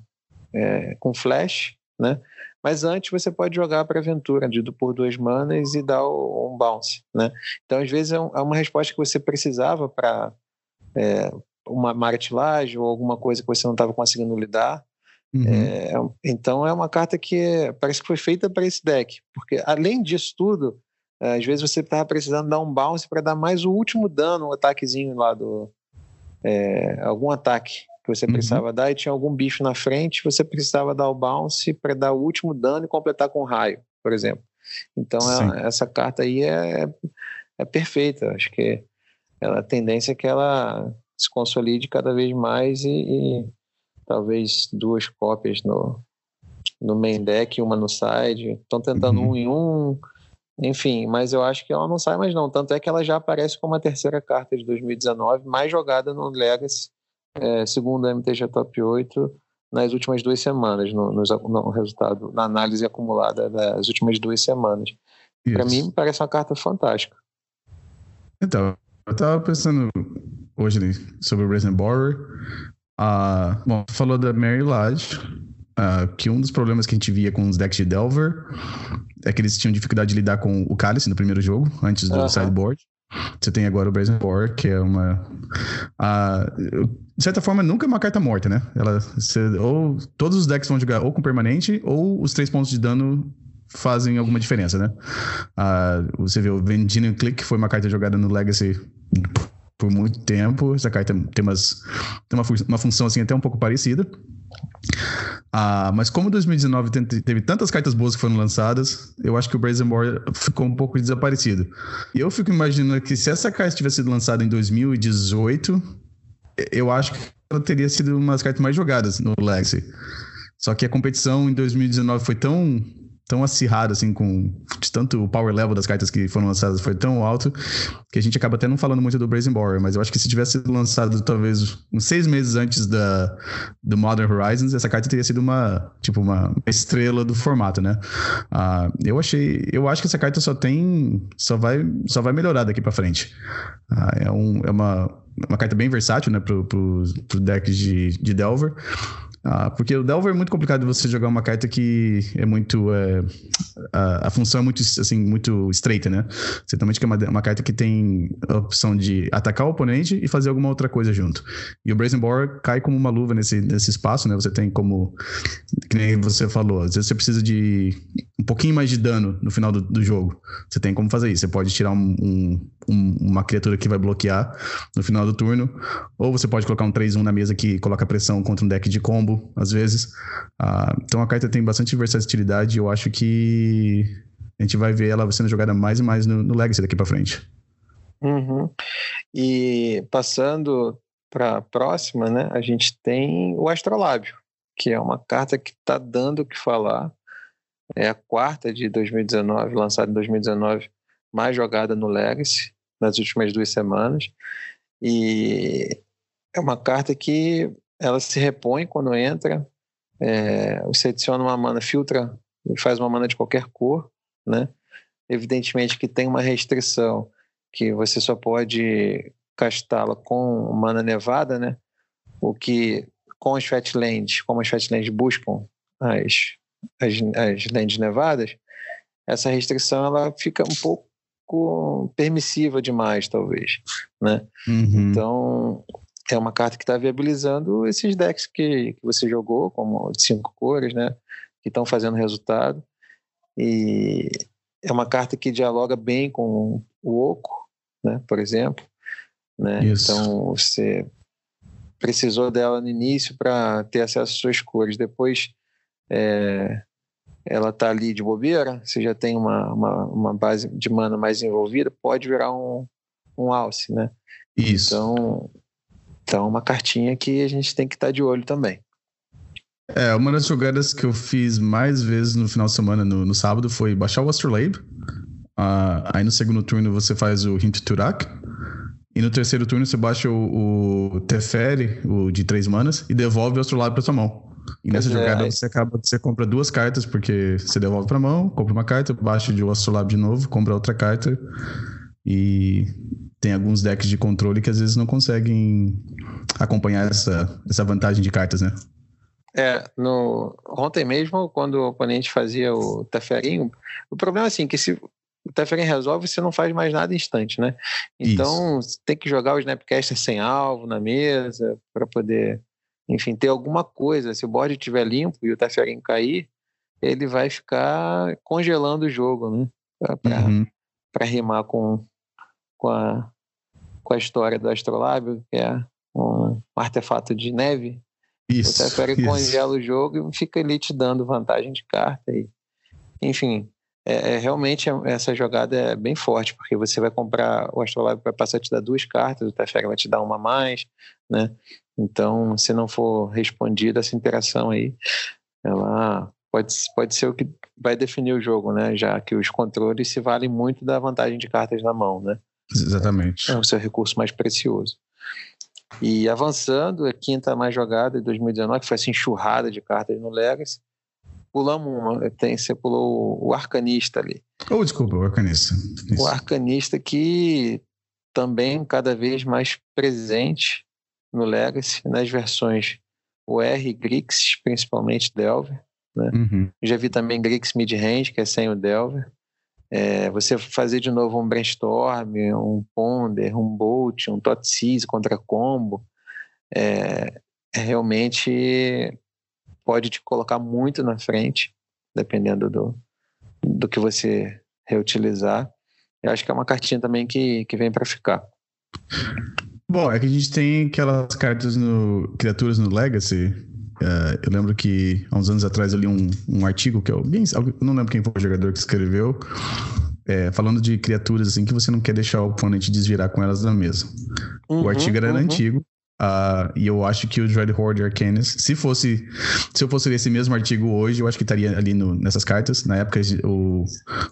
é, com flash, né? Mas antes você pode jogar para aventura de, por duas manas e dar o, um bounce, né? Então às vezes é, um, é uma resposta que você precisava para é, uma martilagem ou alguma coisa que você não estava conseguindo lidar. Uhum. É, então é uma carta que parece que foi feita para esse deck, porque além disso tudo, às vezes você estava precisando dar um bounce para dar mais o último dano, um ataquezinho lá do. É, algum ataque que você uhum. precisava uhum. dar e tinha algum bicho na frente, você precisava dar o bounce para dar o último dano e completar com raio, por exemplo. Então é, essa carta aí é, é perfeita. Acho que ela, a tendência é que ela se consolide cada vez mais e, e talvez duas cópias no, no main deck, uma no side. Estão tentando uhum. um em um, enfim, mas eu acho que ela não sai mais não. Tanto é que ela já aparece como a terceira carta de 2019 mais jogada no Legacy, é, segundo a MTG Top 8, nas últimas duas semanas, no, no, no resultado, na análise acumulada das últimas duas semanas. Para mim, parece uma carta fantástica. Então, eu tava pensando hoje sobre o Resident Borrower. Uh, bom, falou da Mary Lodge, uh, que um dos problemas que a gente via com os decks de Delver é que eles tinham dificuldade de lidar com o Cálice no primeiro jogo, antes do sideboard. Você tem agora o Brazen Boar, que é uma. De certa forma, nunca é uma carta morta, né? Ela, você, ou todos os decks vão jogar ou com permanente, ou os três pontos de dano fazem alguma diferença, né? Uh, você vê o Vendino Click, foi uma carta jogada no Legacy por muito tempo. Essa carta tem, umas, tem uma, uma função assim até um pouco parecida. Ah, mas como 2019 teve tantas cartas boas que foram lançadas, eu acho que o Brazen War ficou um pouco desaparecido. E eu fico imaginando que se essa carta tivesse sido lançada em 2018, eu acho que ela teria sido uma das cartas mais jogadas no Legacy. Só que a competição em 2019 foi tão tão acirrado, assim, com tanto o power level das cartas que foram lançadas foi tão alto que a gente acaba até não falando muito do Brazen Borer, mas eu acho que se tivesse lançado talvez uns seis meses antes da, do Modern Horizons, essa carta teria sido uma, tipo, uma estrela do formato, né? Uh, eu achei, eu acho que essa carta só tem, só vai, só vai melhorar daqui para frente. Uh, é, um, é uma, uma carta bem versátil, né, pro, pro, pro deck de, de Delver. Ah, porque o Delver é muito complicado de você jogar uma carta que é muito. É, a, a, função é muito, assim, muito estreita, né? Você também quer uma, uma carta que tem a opção de atacar o oponente e fazer alguma outra coisa junto. E o Brazen Boar cai como uma luva nesse, nesse espaço, né? Você tem como. Que nem você falou, às vezes você precisa de um pouquinho mais de dano no final do, do jogo. Você tem como fazer isso. Você pode tirar um, um, um, uma criatura que vai bloquear no final do turno, ou você pode colocar um 3-1 na mesa que coloca pressão contra um deck de combo, às vezes. Ah, então a carta tem bastante versatilidade e eu acho que a gente vai ver ela sendo jogada mais e mais no, no Legacy daqui para frente. Uhum. E passando para próxima, né, a gente tem o Astrolábio, que é uma carta que está dando o que falar. É a quarta de 2019, lançada em 2019, mais jogada no Legacy nas últimas duas semanas. E é uma carta que ela se repõe quando entra. É, você adiciona uma mana, filtra e faz uma mana de qualquer cor, né? Evidentemente que tem uma restrição que você só pode castá-la com mana nevada, né? O que com as Fatlands, como as Fatlands buscam as, as, as lands nevadas, essa restrição ela fica um pouco permissiva demais, talvez, né? Uhum. Então é uma carta que está viabilizando esses decks que, que você jogou, como de cinco cores, né? Que estão fazendo resultado. E é uma carta que dialoga bem com o Oco, né, por exemplo. Né? Então, você precisou dela no início para ter acesso às suas cores. Depois, é, ela está ali de bobeira, você já tem uma, uma, uma, base de mana mais envolvida, pode virar um, um alce, né? Isso. Então, então, uma cartinha que a gente tem que estar tá de olho também. É, uma das jogadas que eu fiz mais vezes no final de semana, no, no sábado, foi baixar o Astrolabe. Uh, aí no segundo turno você faz o Hint Turak. E no terceiro turno você baixa o, o Teferi, o de três manas, e devolve o Astrolabe pra sua mão. E nessa é, jogada é. você acaba, você compra duas cartas, porque você devolve pra mão, compra uma carta, baixa de o Astrolabe de novo, compra outra carta. E tem alguns decks de controle que às vezes não conseguem acompanhar essa, essa vantagem de cartas, né? É, no, ontem mesmo, quando o oponente fazia o Teferinho, o problema é assim, que se o Teferen resolve, você não faz mais nada instante, né? Então, Isso. tem que jogar o Snapcaster sem alvo na mesa para poder, enfim, ter alguma coisa. Se o board estiver limpo e o Teferen cair, ele vai ficar congelando o jogo, né? Para uhum. rimar com, com, a, com a história do Astrolábio, que é um artefato de neve isso. Você prefere congela o jogo e fica ali te dando vantagem de carta. E, enfim, é, é, realmente essa jogada é bem forte, porque você vai comprar o Astrolabe vai passar a te dar duas cartas, o Teferi vai te dar uma a mais, né? Então, se não for respondida essa interação aí, ela pode, pode ser o que vai definir o jogo, né? Já que os controles se valem muito da vantagem de cartas na mão, né? Exatamente. É o seu recurso mais precioso. E avançando, a quinta mais jogada de 2019, que foi essa enxurrada de cartas no Legacy. Pulamos uma, tem, você pulou o Arcanista ali. Oh, desculpa, o Arcanista. Isso. O Arcanista que também cada vez mais presente no Legacy, nas versões R Grix, principalmente Delver. Né? Uhum. Já vi também Grix Mid-Range, que é sem o Delver. É, você fazer de novo um brainstorm, um ponder, um bolt, um totsies contra combo, é, realmente pode te colocar muito na frente, dependendo do, do que você reutilizar. Eu acho que é uma cartinha também que, que vem para ficar. Bom, é que a gente tem aquelas cartas no criaturas no Legacy Uh, eu lembro que há uns anos atrás eu li um, um artigo que eu, bem, eu não lembro quem foi o jogador que escreveu, é, falando de criaturas assim que você não quer deixar o oponente desvirar com elas na mesa. Uhum, o artigo era uhum. antigo, Uh, e eu acho que o Dread Horde Arcanis, se fosse se eu fosse ler esse mesmo artigo hoje, eu acho que estaria ali no, nessas cartas. Na época, o,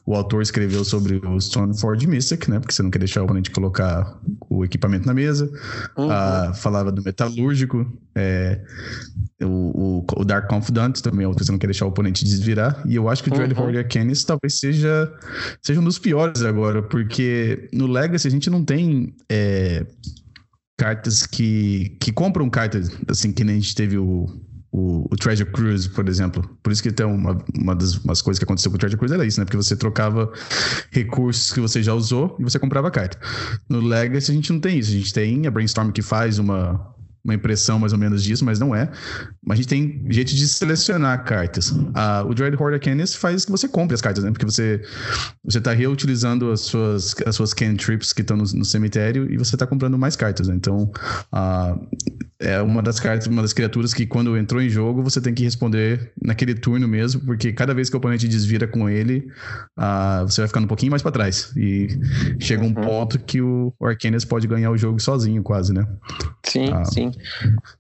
o autor escreveu sobre o Stoneforge Mystic, né? Porque você não quer deixar o oponente colocar o equipamento na mesa. Uhum. Uh, falava do Metalúrgico. É, o, o, o, Dark Confidant também, você não quer deixar o oponente desvirar. E eu acho que o uhum. Horde Arcanis talvez seja, seja um dos piores agora, porque no Legacy a gente não tem. É, cartas que, que compram cartas, assim, que nem a gente teve o, o, o, Treasure Cruise, por exemplo. Por isso que tem uma, uma das umas coisas que aconteceu com o Treasure Cruise era isso, né? Porque você trocava recursos que você já usou e você comprava carta. No Legacy a gente não tem isso. A gente tem a Brainstorm que faz uma, uma impressão mais ou menos disso, mas não é. Mas a gente tem jeito de selecionar cartas. Ah, o Dread Horde Arcanis faz que você compre as cartas, né? Porque você você está reutilizando as suas as suas cantrips que estão no, no, cemitério e você está comprando mais cartas, né? Então, ah, é uma das cartas, uma das criaturas que quando entrou em jogo você tem que responder naquele turno mesmo, porque cada vez que o oponente desvira com ele, uh, você vai ficando um pouquinho mais para trás. E chega um uhum. ponto que o Arcanis pode ganhar o jogo sozinho, quase, né? Sim, uh, sim.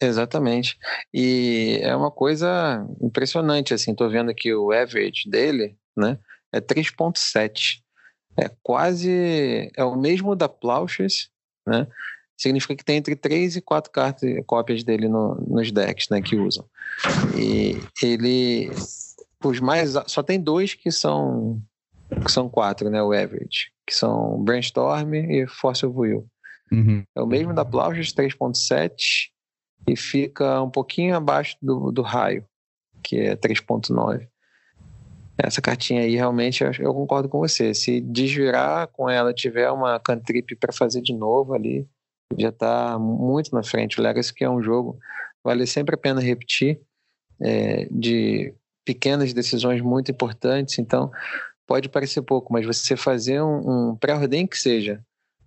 Exatamente. E é uma coisa impressionante, assim, tô vendo aqui o average dele, né? É 3.7. É quase. É o mesmo da Plauchers, né? significa que tem entre três e quatro cartas, cópias dele no, nos decks, né, que usam. E ele, os mais, só tem dois que são, que são quatro, né, o average, que são Brainstorm e of Will. Uhum. É o mesmo da Plauchas 3.7 e fica um pouquinho abaixo do, do raio, que é 3.9. Essa cartinha aí, realmente, eu, eu concordo com você. Se desvirar com ela, tiver uma cantrip para fazer de novo ali, já está muito na frente. O Legacy que é um jogo vale sempre a pena repetir é, de pequenas decisões muito importantes. Então pode parecer pouco, mas você fazer um, um pré-ordem que seja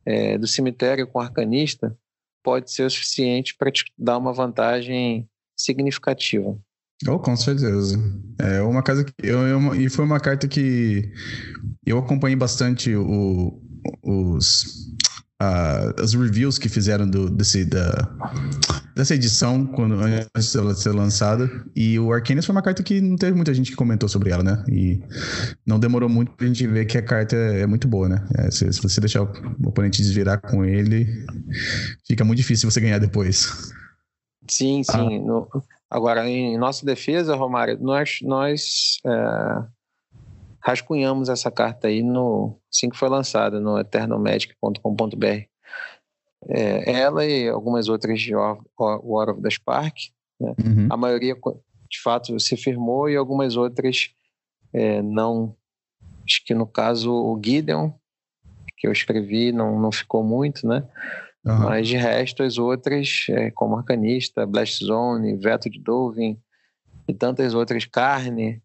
é, do cemitério com arcanista pode ser o suficiente para te dar uma vantagem significativa. Oh, com certeza. É uma casa que eu, eu, e foi uma carta que eu acompanhei bastante o, os uh, as reviews que fizeram do, desse, da, dessa edição quando, antes dela ser lançada. E o Arcanis foi uma carta que não teve muita gente que comentou sobre ela, né? E não demorou muito pra gente ver que a carta é muito boa, né? É, se, se, você deixar o oponente desvirar com ele, fica muito difícil você ganhar depois. Sim, sim. Ah. No, agora, em nossa defesa, Romário, nós, nós é rascunhamos essa carta aí no assim que foi lançada no eternalmagic.com.br. É, ela e algumas outras de War, War of the Spark, né? uhum. a maioria de fato se firmou e algumas outras é, não. Acho que no caso o Gideon, que eu escrevi, não, não ficou muito, né? Uhum. Mas de resto, as outras, é, como Arcanista, Blast Zone, Veto de Dovin e tantas outras, Carne,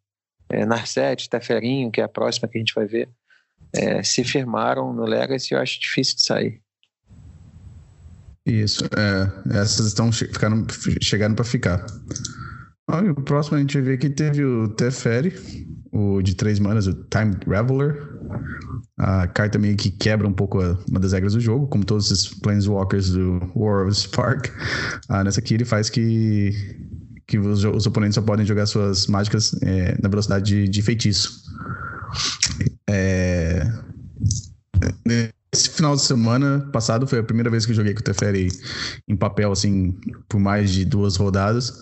é, Narset, Teferinho, que é a próxima que a gente vai ver, é, se firmaram no Legacy, eu acho difícil de sair. Isso, é, essas estão ficaram, chegaram para ficar. Ah, o próximo a gente vê que teve o Teferi, o de três manas, o Time Reveler. A carta meio que quebra um pouco uma das regras do jogo, como todos os Planeswalkers do War of Spark. Ah, nessa aqui ele faz que que os, os oponentes só podem jogar suas mágicas é, na velocidade de, de feitiço. É, esse final de semana passado foi a primeira vez que eu joguei com o Teferi em papel, assim, por mais de duas rodadas.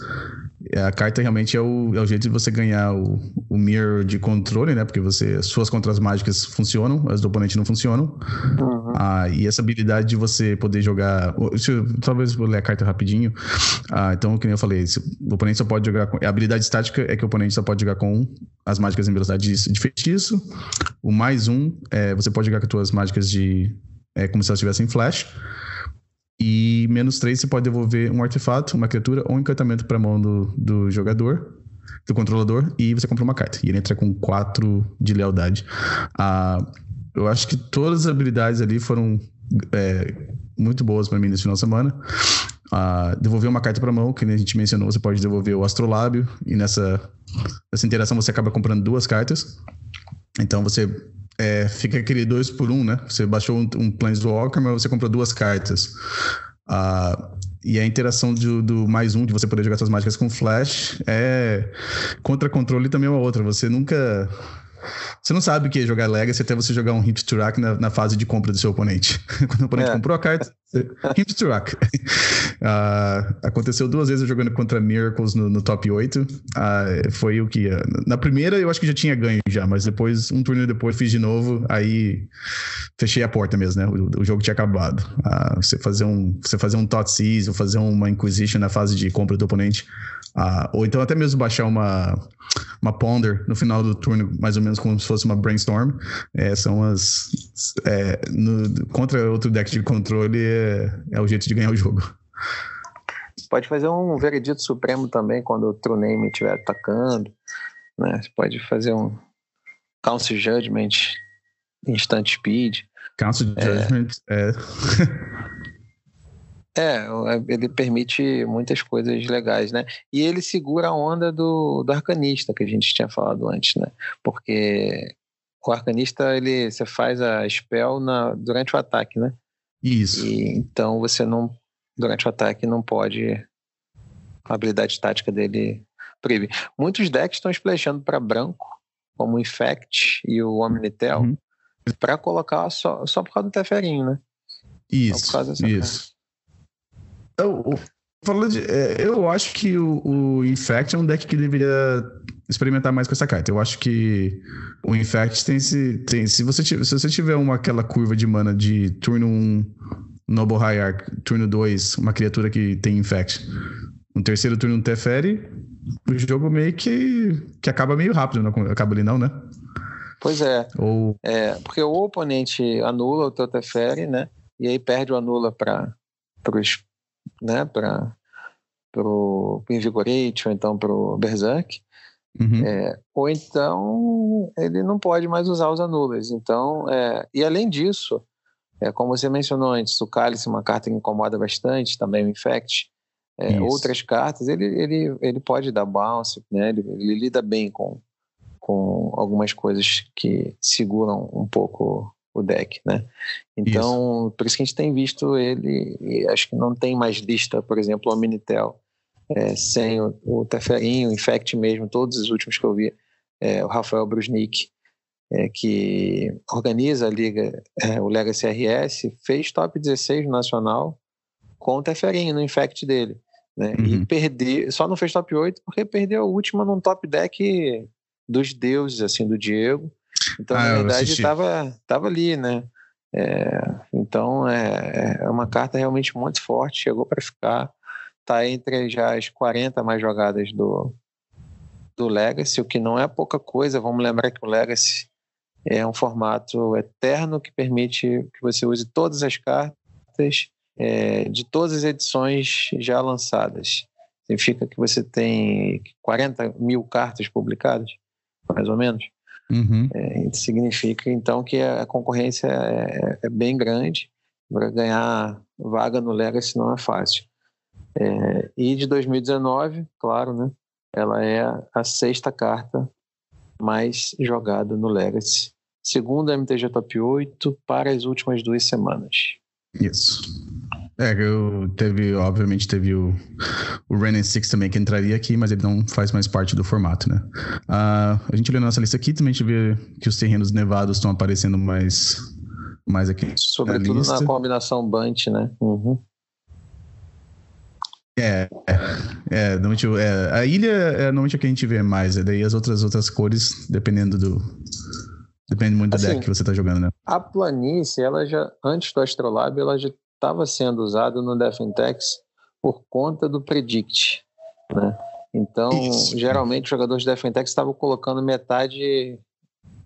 A carta realmente é o, é o jeito de você ganhar o, o mirror de controle, né? Porque você, suas contras mágicas funcionam, as do oponente não funcionam. Uhum. Ah, e essa habilidade de você poder jogar. Eu, talvez vou ler a carta rapidinho. Ah, então, como eu falei, o oponente só pode jogar. Com, a habilidade estática é que o oponente só pode jogar com as mágicas em velocidade de, de feitiço. O mais um, é, você pode jogar com as suas mágicas de. É como se elas tivessem flash. E menos 3 você pode devolver um artefato, uma criatura ou um encantamento para a mão do, do jogador, do controlador, e você compra uma carta. E ele entra com 4 de lealdade. Ah, eu acho que todas as habilidades ali foram é, muito boas para mim nesse final de semana. Ah, devolver uma carta para mão, que a gente mencionou, você pode devolver o Astrolábio, e nessa, nessa interação você acaba comprando duas cartas. Então você é, fica aquele dois por um, né? Você baixou um, um Planeswalker, mas você comprou duas cartas. Ah, e a interação do, do, mais um, de você poder jogar suas mágicas com flash, é contra controle também é uma outra. Você nunca. Você não sabe o que é jogar Legacy até você jogar um Hit to Rack na, na fase de compra do seu oponente. Quando o oponente é. comprou a carta, Hit to Rack. Uh, aconteceu duas vezes jogando contra Miracles no, no top 8. Uh, ah, foi o que. Uh, na primeira eu acho que já tinha ganho já, mas depois, um turno depois, fiz de novo. Aí fechei a porta mesmo, né? O, o jogo tinha acabado. você fazer um. Você fazer um Tot Seize ou fazer uma Inquisition na fase de compra do oponente. ou então até mesmo baixar uma, uma Ponder no final do turno, mais ou menos como se fosse uma Brainstorm. É, são as. É, no, contra outro deck de controle é, é o jeito de ganhar o jogo. Você pode fazer um veredito supremo também quando o True Name estiver atacando. Né? Você pode fazer um Council Judgment Instant Speed. Council Judgment é. é. é, ele permite muitas coisas legais, né? E ele segura a onda do, do arcanista que a gente tinha falado antes, né? Porque o arcanista, ele, você faz a spell na, durante o ataque, né? Isso. E, então você não durante o ataque não pode. A habilidade tática dele proíbe. Muitos decks estão splashando para branco, como o Infect e o Omnitel, uhum. para colocar só, só por causa do Teferinho, né? Isso. isso. Eu, falando de, é, eu acho que o, o Infect é um deck que deveria experimentar mais com essa carta. Eu acho que o Infect tem se. Tem, se, você, se você tiver uma, aquela curva de mana de turno 1 Noble Hierarch, turno 2, uma criatura que tem Infect. No terceiro turno, Teferi, o jogo meio que, que acaba meio rápido, não acaba ali não, né? Pois é. Ou... é. Porque o oponente anula o teu Teferi, né? E aí perde o anula para os né, para pro Invigorate ou então pro Berserk. Uhum. É, ou então ele não pode mais usar os anulas. Então, é, e além disso, é, como você mencionou antes, o Cálice é uma carta que incomoda bastante, também o Infect. É, outras cartas, ele, ele, ele pode dar bounce, né? ele, ele lida bem com, com algumas coisas que seguram um pouco o deck, né? Então, isso. por isso que a gente tem visto ele, e acho que não tem mais lista, por exemplo, o Minitel, é, sem o, o Teferinho, o Infect mesmo, todos os últimos que eu vi, é, o Rafael Brusnik, é, que organiza a liga, é, o Legacy RS, fez top 16 no nacional com o Teferinho no Infect dele. Né? Uhum. E perdeu, só não fez top 8 porque perdeu a última num top deck dos deuses, assim, do Diego. Então, ah, na verdade, estava tava ali, né? É, então, é, é uma carta realmente muito forte, chegou para ficar. Está entre já as 40 mais jogadas do, do Legacy, o que não é pouca coisa. Vamos lembrar que o Legacy é um formato eterno que permite que você use todas as cartas é, de todas as edições já lançadas. Significa que você tem 40 mil cartas publicadas, mais ou menos. Uhum. É, significa então que a concorrência é, é bem grande. Para ganhar vaga no Legacy não é fácil. É, e de 2019, claro, né? Ela é a sexta carta mais jogada no Legacy, segundo a MTG Top 8 para as últimas duas semanas. Isso. É, eu teve, obviamente, teve o, o Ren Six também que entraria aqui, mas ele não faz mais parte do formato, né? Uh, a gente olha na nossa lista aqui, também a gente vê que os terrenos nevados estão aparecendo mais, mais aqui. Sobretudo na, na combinação Bunt, né? Uhum. É, é, é, normalmente, é, a ilha é normalmente a que a gente vê mais, é daí as outras outras cores, dependendo do. Depende muito do assim, deck que você está jogando, né? A planície, ela já, antes do Astrolabe, ela já estava sendo usado no Defentex por conta do Predict, né? Então, Isso. geralmente, os jogadores de Defentex estavam colocando metade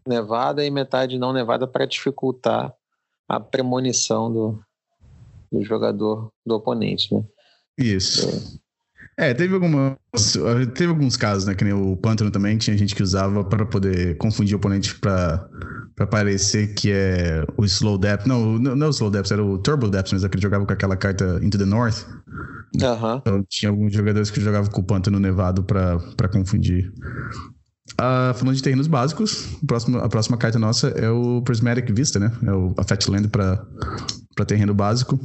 nevada e metade não nevada para dificultar a premonição do, do jogador, do oponente, né? Isso. É. É, teve algumas. Teve alguns casos, né? Que nem o Pântano também, tinha gente que usava para poder confundir o oponente para parecer que é o Slow Depth. Não, não, é o Slow Depth, era o Turbo Depth, mas é que ele jogava com aquela carta Into the North. Uhum. Então tinha alguns jogadores que jogavam com o Pântano Nevado para confundir. Uh, falando de terrenos básicos, a próxima, a próxima carta nossa é o Prismatic Vista, né? É o, a Fatland para terreno básico.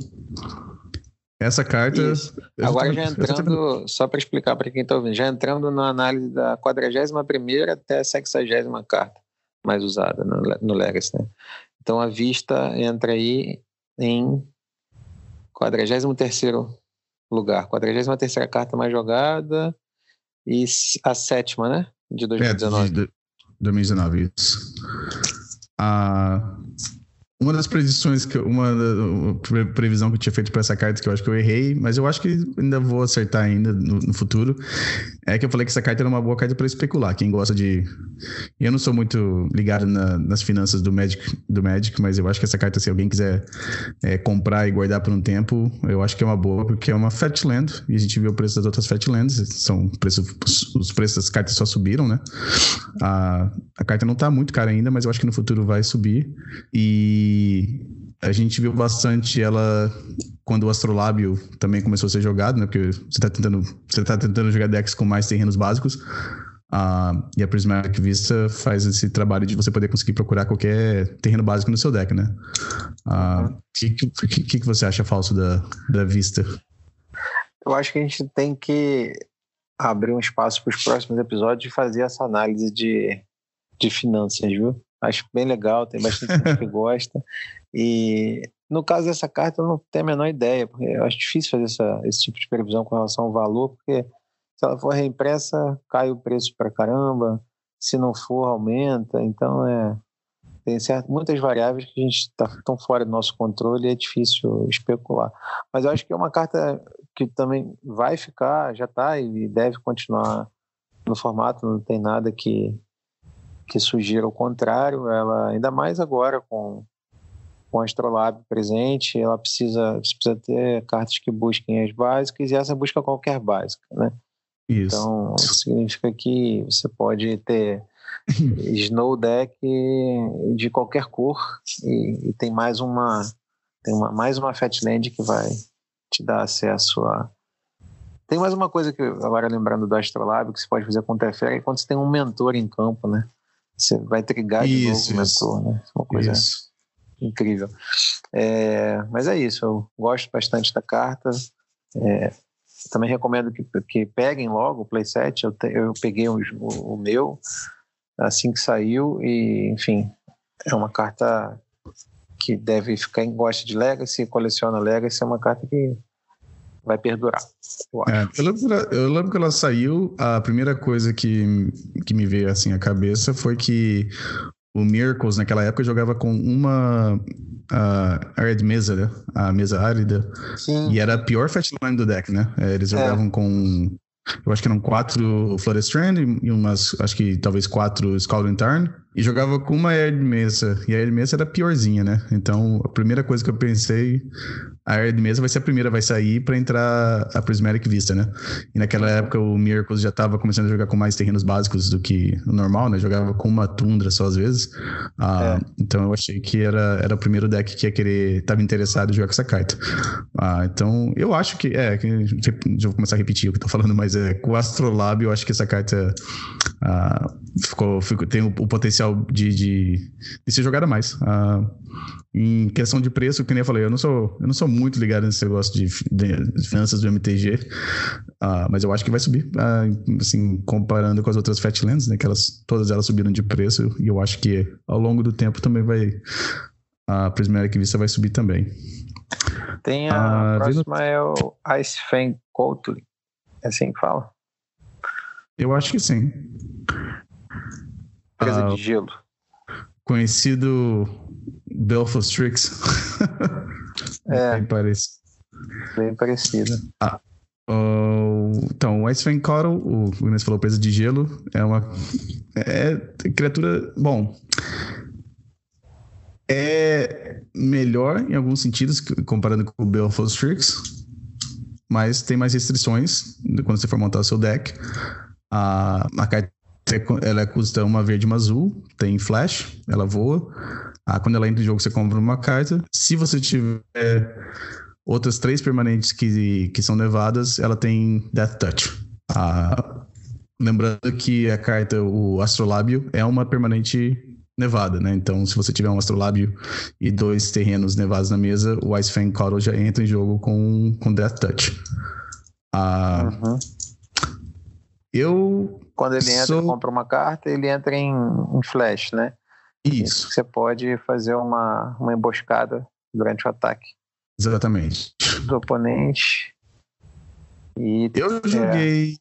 Essa carta. Isso. Agora, já entrando, só para explicar para quem está ouvindo, já entrando na análise da 41 até a 60 carta mais usada no, no Legacy. Né? Então, a vista entra aí em 43 lugar. 43 carta mais jogada e a sétima, né? De 2019. É, de, de 2019, isso. Ah, uma das predições que uma, previsão que eu tinha feito para essa carta que eu acho que eu errei, mas eu acho que ainda vou acertar ainda no, no futuro, é que eu falei que essa carta era uma boa carta para especular. Quem gosta de eu não sou muito ligado na, nas finanças do Magic, do Magic, mas eu acho que essa carta se alguém quiser é, comprar e guardar por um tempo, eu acho que é uma boa porque é uma Fatland e a gente viu o preço das outras Fatlands, são preço, os preços das cartas só subiram, né? A, a carta não está muito cara ainda, mas eu acho que no futuro vai subir e a gente viu bastante ela quando o Astrolábio também começou a ser jogado, né? Porque você está tentando, você tá tentando jogar decks com mais terrenos básicos. Uh, e a Prismatic Vista faz esse trabalho de você poder conseguir procurar qualquer terreno básico no seu deck, né? O uh, ah, que, que, que, você acha falso da, da Vista? Eu acho que a gente tem que abrir um espaço para os próximos episódios e fazer essa análise de, de finanças, viu? Acho bem legal, tem bastante gente que gosta. E no caso dessa carta, eu não tenho a menor ideia, porque eu acho difícil fazer essa, esse tipo de previsão com relação ao valor, porque se ela for reimpressa, cai o preço para caramba, se não for, aumenta. Então, é, tem certo, muitas variáveis que a gente está tão fora do nosso controle e é difícil especular. Mas eu acho que é uma carta que também vai ficar, já está e deve continuar no formato, não tem nada que que sugira o contrário. Ela, ainda mais agora com, com o Astrolab presente, ela precisa, precisa ter cartas que busquem as básicas e essa busca qualquer básica, né? Isso. Então, isso significa que você pode ter Snow Deck de qualquer cor e, e, tem mais uma tem uma, mais uma Fatland que vai te dar acesso a tem mais uma coisa que agora lembrando do Astrolab que você pode fazer com o Teferi quando você tem um mentor em campo, né? Você vai trigar de isso, novo isso. mentor, né? Uma coisa isso. incrível. É, mas é isso, eu gosto bastante da carta. É, também recomendo que, que peguem logo o playset. Eu, te, eu peguei o, o, meu assim que saiu e, enfim, é uma carta que deve ficar em gosta de Legacy, coleciona Legacy, é uma carta que vai perdurar. Eu, é, eu, lembro, eu, lembro, que ela saiu, a primeira coisa que, que me veio assim à cabeça foi que o Miracles naquela época jogava com uma uh, Arid Mesa, né? A mesa árida. Sim. E era a pior Fatline do deck, né? É, eles é. jogavam é. com eu acho que eram quatro Florestrand e umas, acho que talvez quatro Scalding Tarn. E jogava com uma Air de mesa. E a Air de mesa era piorzinha, né? Então, a primeira coisa que eu pensei, a Air de mesa vai ser a primeira, vai sair para entrar a Prismatic Vista, né? E naquela época o Miracles já estava começando a jogar com mais terrenos básicos do que o normal, né? Jogava com uma Tundra só às vezes. Ah, é. Então eu achei que era, era o primeiro deck que ia querer, estava interessado em jogar com essa carta. Ah, então eu acho que, é, que, já vou começar a repetir o que eu tô falando, mas é, com o Astrolab eu acho que essa carta ah, ficou, ficou, tem o, o potencial de, de, de, ser jogada mais. Ah, em questão de preço, que nem eu falei, eu não sou, eu não sou muito ligado nesse negócio de, de, finanças do MTG, ah, mas eu acho que vai subir. Assim, comparando com as outras Fatlands, né, que elas, todas elas subiram de preço, e eu acho que ao longo do tempo também vai. A Prismatic Vista vai subir também. Tem a, a próxima é o Ice Fang Coldly. É assim que fala? Eu acho que sim. Presa uh, de gelo. Conhecido Belfast Strix. é. Bem parecido. Bem parecido. Ah. Uh, então, o Ice Coral, o Inês falou presa de gelo, é uma é criatura. Bom, é melhor em alguns sentidos comparando com o Belfast Strix, mas tem mais restrições quando você for montar o seu deck. A, a carta ela custa uma verde e uma azul, tem flash, ela voa. Ah, quando ela entra em jogo, você compra uma carta. Se você tiver outras três permanentes que, que são nevadas, ela tem Death Touch. Ah, lembrando que a carta, o Astrolábio, é uma permanente nevada, né? Então, se você tiver um Astrolábio e dois terrenos nevados na mesa, o Ice Fang Coral já entra em jogo com, com Death Touch. Ah, uhum. Eu. Quando ele entra, sou... compra uma carta, ele entra em, em flash, né? Isso. Você pode fazer uma, uma emboscada durante o ataque. Exatamente. Do oponente. E, eu é... joguei.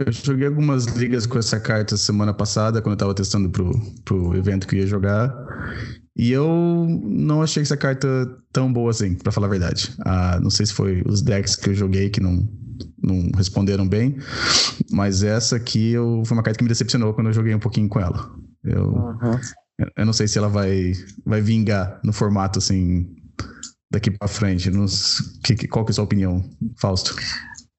Eu joguei algumas ligas com essa carta semana passada, quando eu tava testando pro, pro evento que eu ia jogar. E eu não achei essa carta tão boa assim, para falar a verdade. Ah, não sei se foi os decks que eu joguei que não, não responderam bem, mas essa aqui eu, foi uma carta que me decepcionou quando eu joguei um pouquinho com ela. Eu, uhum. eu não sei se ela vai, vai vingar no formato assim daqui para frente. Nos, que, qual que é a sua opinião, Fausto?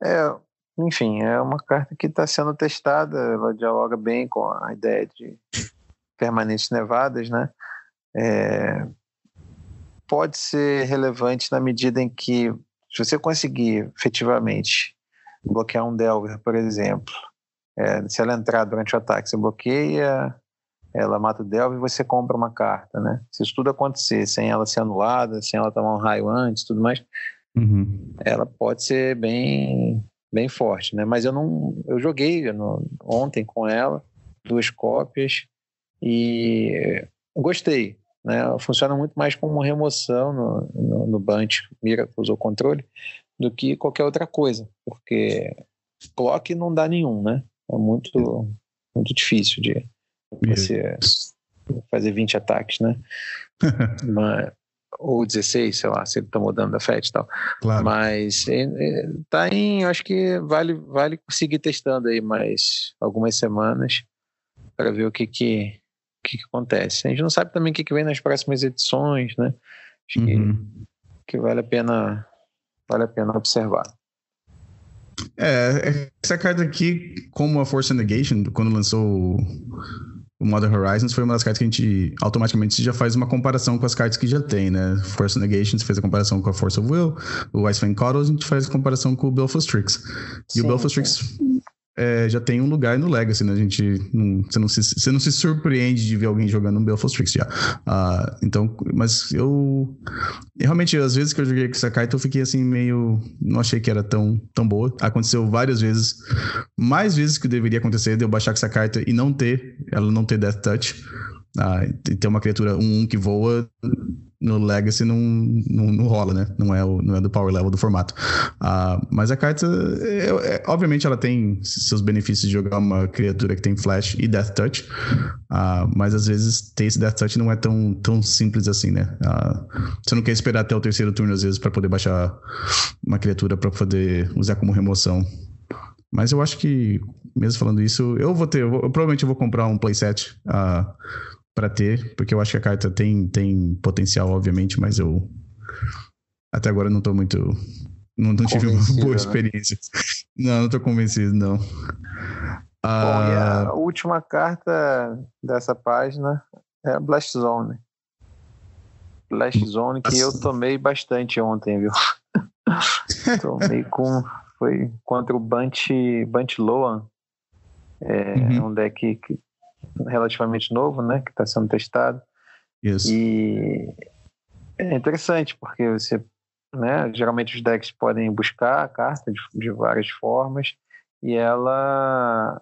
É, enfim, é uma carta que está sendo testada, ela dialoga bem com a ideia de permanentes nevadas, né? É, pode ser relevante na medida em que, se você conseguir efetivamente bloquear um Delver, por exemplo, é, se ela entrar durante o ataque, você bloqueia, ela mata o Delver e você compra uma carta, né? Se isso tudo acontecer sem ela ser anulada, sem ela tomar um raio antes, tudo mais, uhum. ela pode ser bem bem forte, né? Mas eu não, eu joguei no, ontem com ela duas cópias e gostei, né? Funciona muito mais como remoção no, no, no Bunch Miracles ou controle do que qualquer outra coisa, porque clock não dá nenhum, né? É muito muito difícil de você fazer 20 ataques, né? Mas, ou 16, sei lá, se ele tomou dano da FET e tal. Claro. Mas é, é, tá em, acho que vale, vale seguir testando aí mais algumas semanas para ver o que que, que que, acontece. A gente não sabe também o que, que vem nas próximas edições, né? Acho uhum. que, que vale a pena vale a pena observar. É, essa carta aqui, como a Force Negation, quando lançou o Modern Horizons foi uma das cartas que a gente automaticamente já faz uma comparação com as cartas que já tem, né? Force Negation, você fez a comparação com a Force of Will, o Icefang Coddle, a gente faz a comparação com o Belfast Tricks. E sim, o Belfast Tricks é, já tem um lugar no Legacy, né? A gente não, você, não se, você não se surpreende de ver alguém jogando um Belfast Tricks já. Uh, então, mas eu, realmente, às vezes que eu joguei com essa carta, eu fiquei assim meio. Não achei que era tão, tão boa. Aconteceu várias vezes, mais vezes que deveria acontecer, de eu baixar com essa carta e não ter, ela não ter Death Touch. Uh, e ter uma criatura 1-1 um, que voa no Legacy não, não, não, rola, né? Não é, o, não é do power level do formato. Uh, mas a carta, é, é, obviamente, ela tem seus benefícios de jogar uma criatura que tem flash e death touch, uh, mas às vezes ter esse death touch não é tão, tão simples assim, né? Uh, você não quer esperar até o terceiro turno, às vezes, para poder baixar uma criatura para poder usar como remoção. Mas eu acho que, mesmo falando isso, eu vou ter, eu, eu provavelmente eu vou comprar um playset. Uh, para ter, porque eu acho que a carta tem, tem potencial, obviamente, mas eu até agora não tô muito. Não, não tive uma boa né? experiência. Não, não tô convencido, não. Bom, ah, e a última carta dessa página é a Blast Zone. Blast Zone que eu tomei bastante ontem, viu? tomei com. Foi contra o Bunch, Bunch Loan. É uhum. um deck que relativamente novo, né, que está sendo testado. Isso. E é interessante porque você, né, geralmente os decks podem buscar a carta de, de várias formas e ela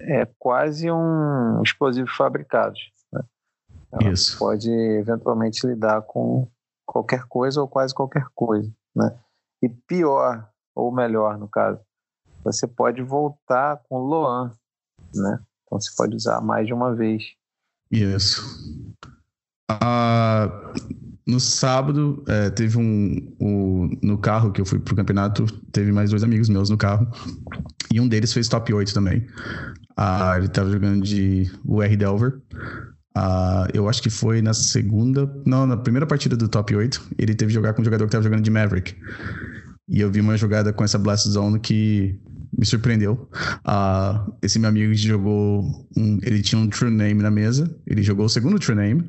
é quase um explosivo fabricado. Né? Ela Isso. pode eventualmente lidar com qualquer coisa ou quase qualquer coisa, né? E pior ou melhor no caso, você pode voltar com Loan, né? Então você pode usar mais de uma vez. Isso. Ah, no sábado, é, teve um, um. No carro que eu fui pro campeonato, teve mais dois amigos meus no carro. E um deles fez top 8 também. Ah, ele tava jogando de UR Delver. Ah, eu acho que foi na segunda. Não, na primeira partida do top 8. Ele teve que jogar com um jogador que tava jogando de Maverick. E eu vi uma jogada com essa Blast Zone que me surpreendeu. Uh, esse meu amigo jogou. Um, ele tinha um True Name na mesa. Ele jogou o segundo True Name.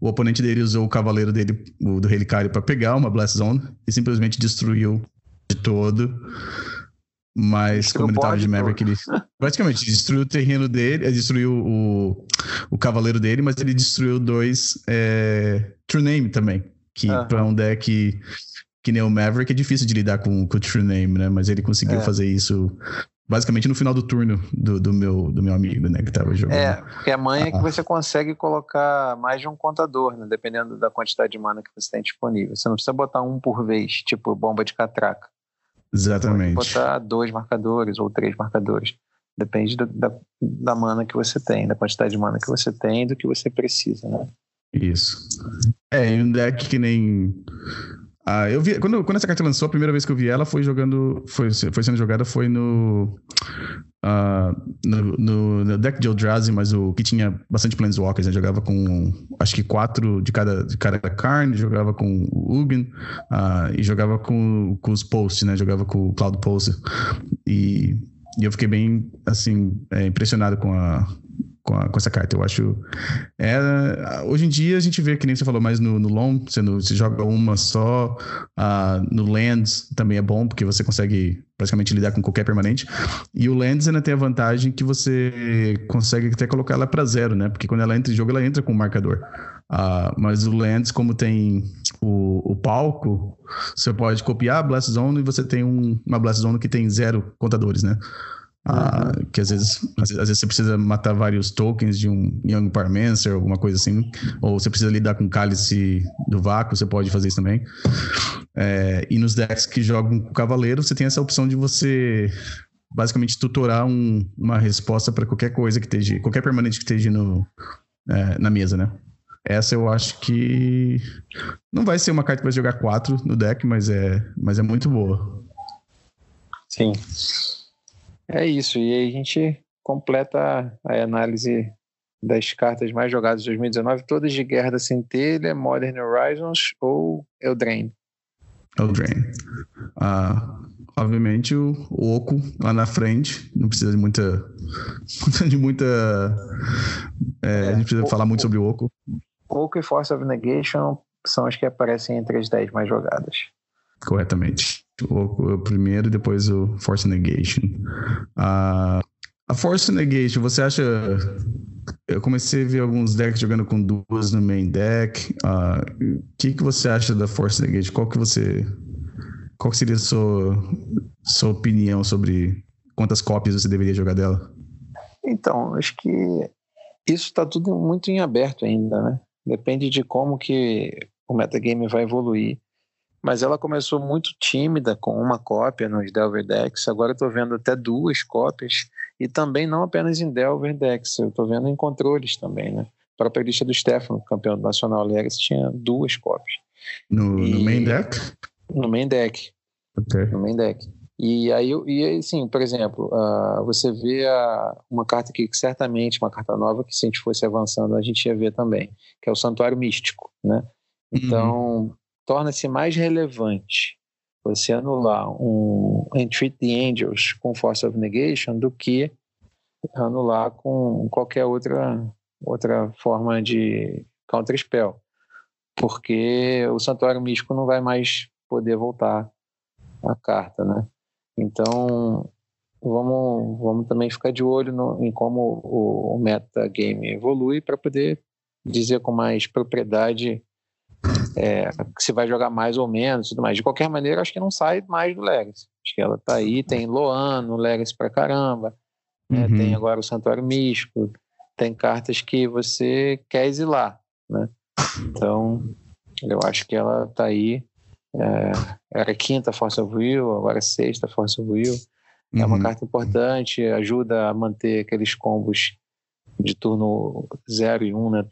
O oponente dele usou o cavaleiro dele, o do Relicário, para pegar uma Blast Zone e simplesmente destruiu de todo. Mas como ele tava de Maverick, ele praticamente destruiu o terreno dele, destruiu o, o cavaleiro dele, mas ele destruiu dois é, True Name também. Que uhum. para um deck que nem o Maverick é difícil de lidar com, com o True Name, né? Mas ele conseguiu é. fazer isso basicamente no final do turno do, do, meu, do meu amigo, né? Que tava jogando. É, porque a manha ah. é que ah. você consegue colocar mais de um contador, né? Dependendo da quantidade de mana que você tem disponível. Você não precisa botar um por vez, tipo bomba de catraca. Exatamente. Pode botar dois marcadores ou três marcadores. Depende do, da, da mana que você tem, da quantidade de mana que você tem e do que você precisa, né? Isso. É, em um deck que nem. Ah, eu vi. Quando, quando essa carta lançou, a primeira vez que eu vi ela foi jogando. Foi, foi sendo jogada foi no. Uh, no, no, no, deck de Eldrazi, mas o que tinha bastante Planeswalkers, né? Jogava com acho que quatro de cada, de cada carne, jogava com o Ugin uh, e jogava com, com os Posts, né? Jogava com o Cloud Post. E, e eu fiquei bem, assim, é, impressionado com a, com, a, com, essa carta. Eu acho. É, hoje em dia a gente vê, que nem você falou, mais no, no long, você, no, você joga uma só. Uh, no lands também é bom, porque você consegue praticamente lidar com qualquer permanente. E o lands ainda tem a vantagem que você consegue até colocar ela para zero, né? Porque quando ela entra em jogo, ela entra com o marcador. Uh, mas o lands, como tem o, o, palco, você pode copiar a Blast Zone e você tem um, uma Blast Zone que tem zero contadores, né? Ah, que às vezes, às vezes, às vezes você precisa matar vários tokens de um Young Parmancer, alguma coisa assim, ou você precisa lidar com o cálice do vácuo, você pode fazer isso também. É, e nos decks que jogam com cavaleiro, você tem essa opção de você basicamente tutorar um, uma resposta para qualquer coisa que esteja, qualquer permanente que esteja no, é, na mesa, né? Essa eu acho que não vai ser uma carta que vai jogar quatro no deck, mas é, mas é muito boa. Sim. É isso, e aí a gente completa a análise das cartas mais jogadas de 2019, todas de Guerra da Centelha, Modern Horizons ou Eldraine. Eldraine. Ah, obviamente o, o Oco lá na frente, não precisa de muita. de muita. É, é, a gente precisa o, falar muito sobre o Oco. Oco e Force of Negation são as que aparecem entre as 10 mais jogadas. Corretamente o, o primeiro e depois o Force Negation. Uh, a Force Negation, você acha. Eu comecei a ver alguns decks jogando com duas no main deck. Ah, o uh, que, que você acha da Force Negation? Qual que você. Qual seria a sua, sua opinião sobre quantas cópias você deveria jogar dela? Então, acho que isso está tudo muito em aberto ainda, né? Depende de como que o metagame vai evoluir mas ela começou muito tímida com uma cópia nos Delver Decks. Agora estou vendo até duas cópias e também não apenas em Delver Decks, eu estou vendo em controles também, né? A própria lista do Stefano, campeão nacional Legacy, tinha duas cópias. No, e... no main deck? No main deck. Ok. No main deck. E aí, e aí sim, por exemplo, uh, você vê a, uma carta que certamente, uma carta nova, que se a gente fosse avançando, a gente ia ver também, que é o Santuário Místico, né? Uhum. Então, uhum torna-se mais relevante você anular um Entreat the Angels com Force of Negation do que anular com qualquer outra, outra forma de counter spell. Porque o Santuário Místico não vai mais poder voltar a carta, né? Então, vamos, vamos também ficar de olho no, em como o, o metagame evolui para poder dizer com mais propriedade é, se vai jogar mais ou menos tudo mais. De qualquer maneira, acho que não sai mais do Legacy. Acho que ela tá aí, tem Loan no Legacy pra caramba, né? uhum. tem agora o Santuário Místico, tem cartas que você quer exilar, né? Então, eu acho que ela tá aí. É, era quinta Force of Will, agora é sexta Force of Will. É uhum. uma carta importante, ajuda a manter aqueles combos de turno 0 e 1 um, né,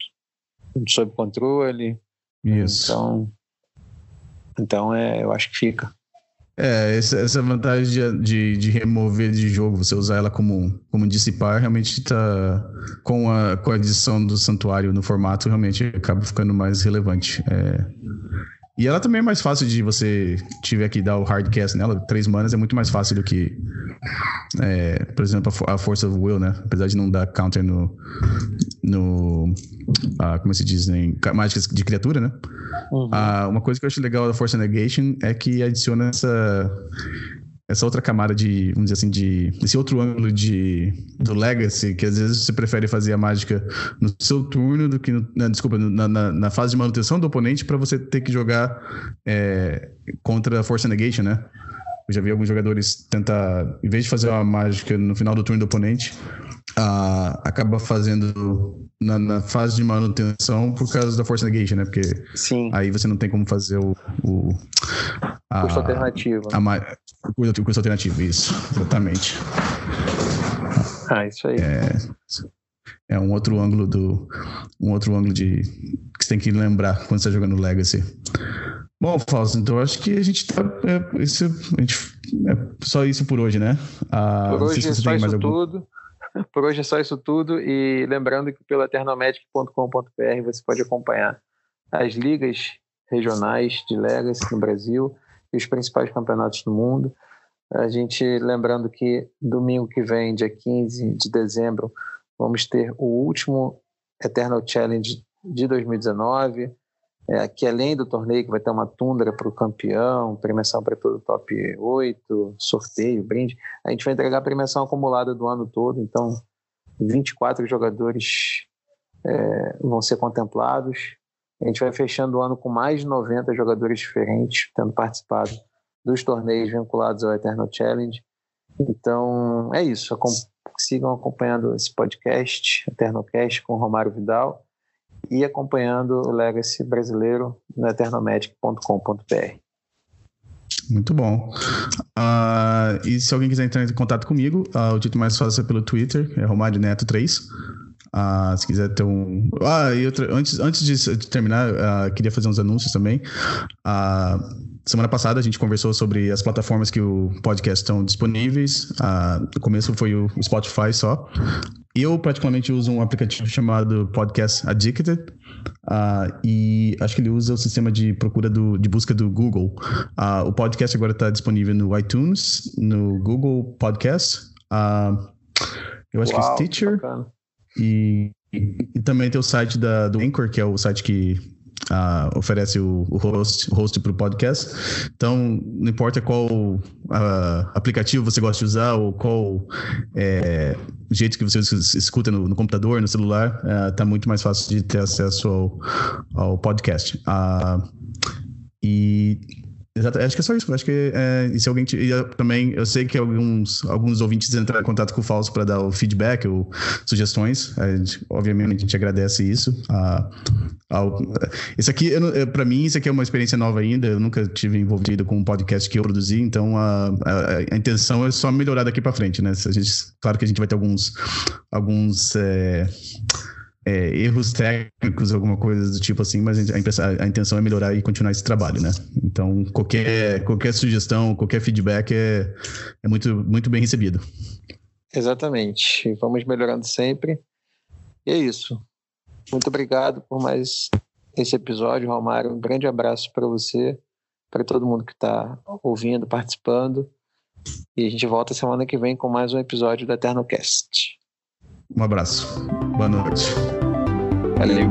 sob controle. Isso. Então, então é, eu acho que fica. É, essa vantagem de, de, de, remover de jogo, você usar ela como, como dissipar, realmente está com a, com a adição do santuário no formato, realmente acaba ficando mais relevante. É, e ela também é mais fácil de você tiver que dar o hardcast nela. Três manas é muito mais fácil do que, é, por exemplo, a, Force of Will, né? Apesar de não dar counter no. no ah, como se diz, em mágicas de criatura, né? Uhum. Ah, uma coisa que eu acho legal da Force Negation é que adiciona essa essa outra camada de, vamos dizer assim, de esse outro ângulo de do legacy, que às vezes você prefere fazer a mágica no seu turno do que, no, na, desculpa, na, na, na, fase de manutenção do oponente para você ter que jogar é, contra a Force Negation, né? Eu já vi alguns jogadores tentar, em vez de fazer uma mágica no final do turno do oponente, acaba fazendo na, na, fase de manutenção por causa da Force Negation, né? Porque Sim. aí você não tem como fazer o, o A, custo alternativo. A, a, o custo alternativo, isso, exatamente. Ah, isso aí. É, é um outro ângulo do. Um outro ângulo de. que você tem que lembrar quando você está jogando Legacy. Bom, Fausto, então acho que a gente tá. É, isso, a gente, é só isso por hoje, né? Ah, por hoje se é só isso algum... tudo. Por hoje é só isso tudo. E lembrando que pelo eternalmagic.com.br você pode acompanhar as ligas regionais de Legacy no Brasil e os principais campeonatos do mundo. A gente lembrando que domingo que vem, dia 15 de dezembro, vamos ter o último Eternal Challenge de 2019. É, que além do torneio, que vai ter uma tundra para o campeão, premiação para todo o top 8, sorteio, brinde, a gente vai entregar a premiação acumulada do ano todo, então 24 jogadores é, vão ser contemplados. A gente vai fechando o ano com mais de 90 jogadores diferentes, tendo participado dos torneios vinculados ao Eternal Challenge. Então, é isso. Sigam acompanhando esse podcast, Eternalcast, com Romário Vidal e acompanhando o Legacy brasileiro no eternomagic.com.br. Muito bom. Uh, e se alguém quiser entrar em contato comigo, uh, o jeito mais fácil é pelo Twitter, é Romário Neto 3. Uh, ah, se quiser ter um. Ah, e outra, antes, antes de, terminar, queria fazer uns anúncios também. Uh, semana passada a gente conversou sobre as plataformas que o podcast estão disponíveis. Uh, no começo foi o, Spotify só. Eu, particularmente, uso um aplicativo chamado Podcast Addicted. Uh, e acho que ele usa o sistema de procura do, de busca do Google. Uh, o podcast agora está disponível no iTunes, no Google Podcast. Uh, eu acho Uau, que é Stitcher. E, e, e, também tem o site da, do Anchor, que é o site que uh, oferece o, o, host, host para o podcast. Então, não importa qual uh, aplicativo você gosta de usar ou qual é, jeito que você escuta no, no computador, no celular, está ah, muito mais fácil de ter acesso ao, ao podcast. Uh, e Exato, acho que é só isso. Acho que é, e se alguém também, eu sei que alguns, alguns ouvintes entraram em contato com o Falso para dar o feedback ou sugestões. Gente, obviamente a gente agradece isso. Ah, ao, aqui, para mim, isso aqui é uma experiência nova ainda. Eu nunca tive envolvido com um podcast que eu produzi, então a, a, a intenção é só melhorar daqui para frente, né? A gente, claro que a gente vai ter alguns, alguns é, é, erros técnicos, alguma coisa do tipo assim, mas a, a, intenção é melhorar e continuar esse trabalho, né? Então, qualquer, qualquer sugestão, qualquer feedback é, é muito, muito bem recebido. Exatamente. Vamos melhorando sempre. E é isso. Muito obrigado por mais esse episódio, Romário. Um grande abraço para você, para todo mundo que está ouvindo, participando. E a gente volta semana que vem com mais um episódio da Eternocast. Um abraço. Boa noite. Valeu.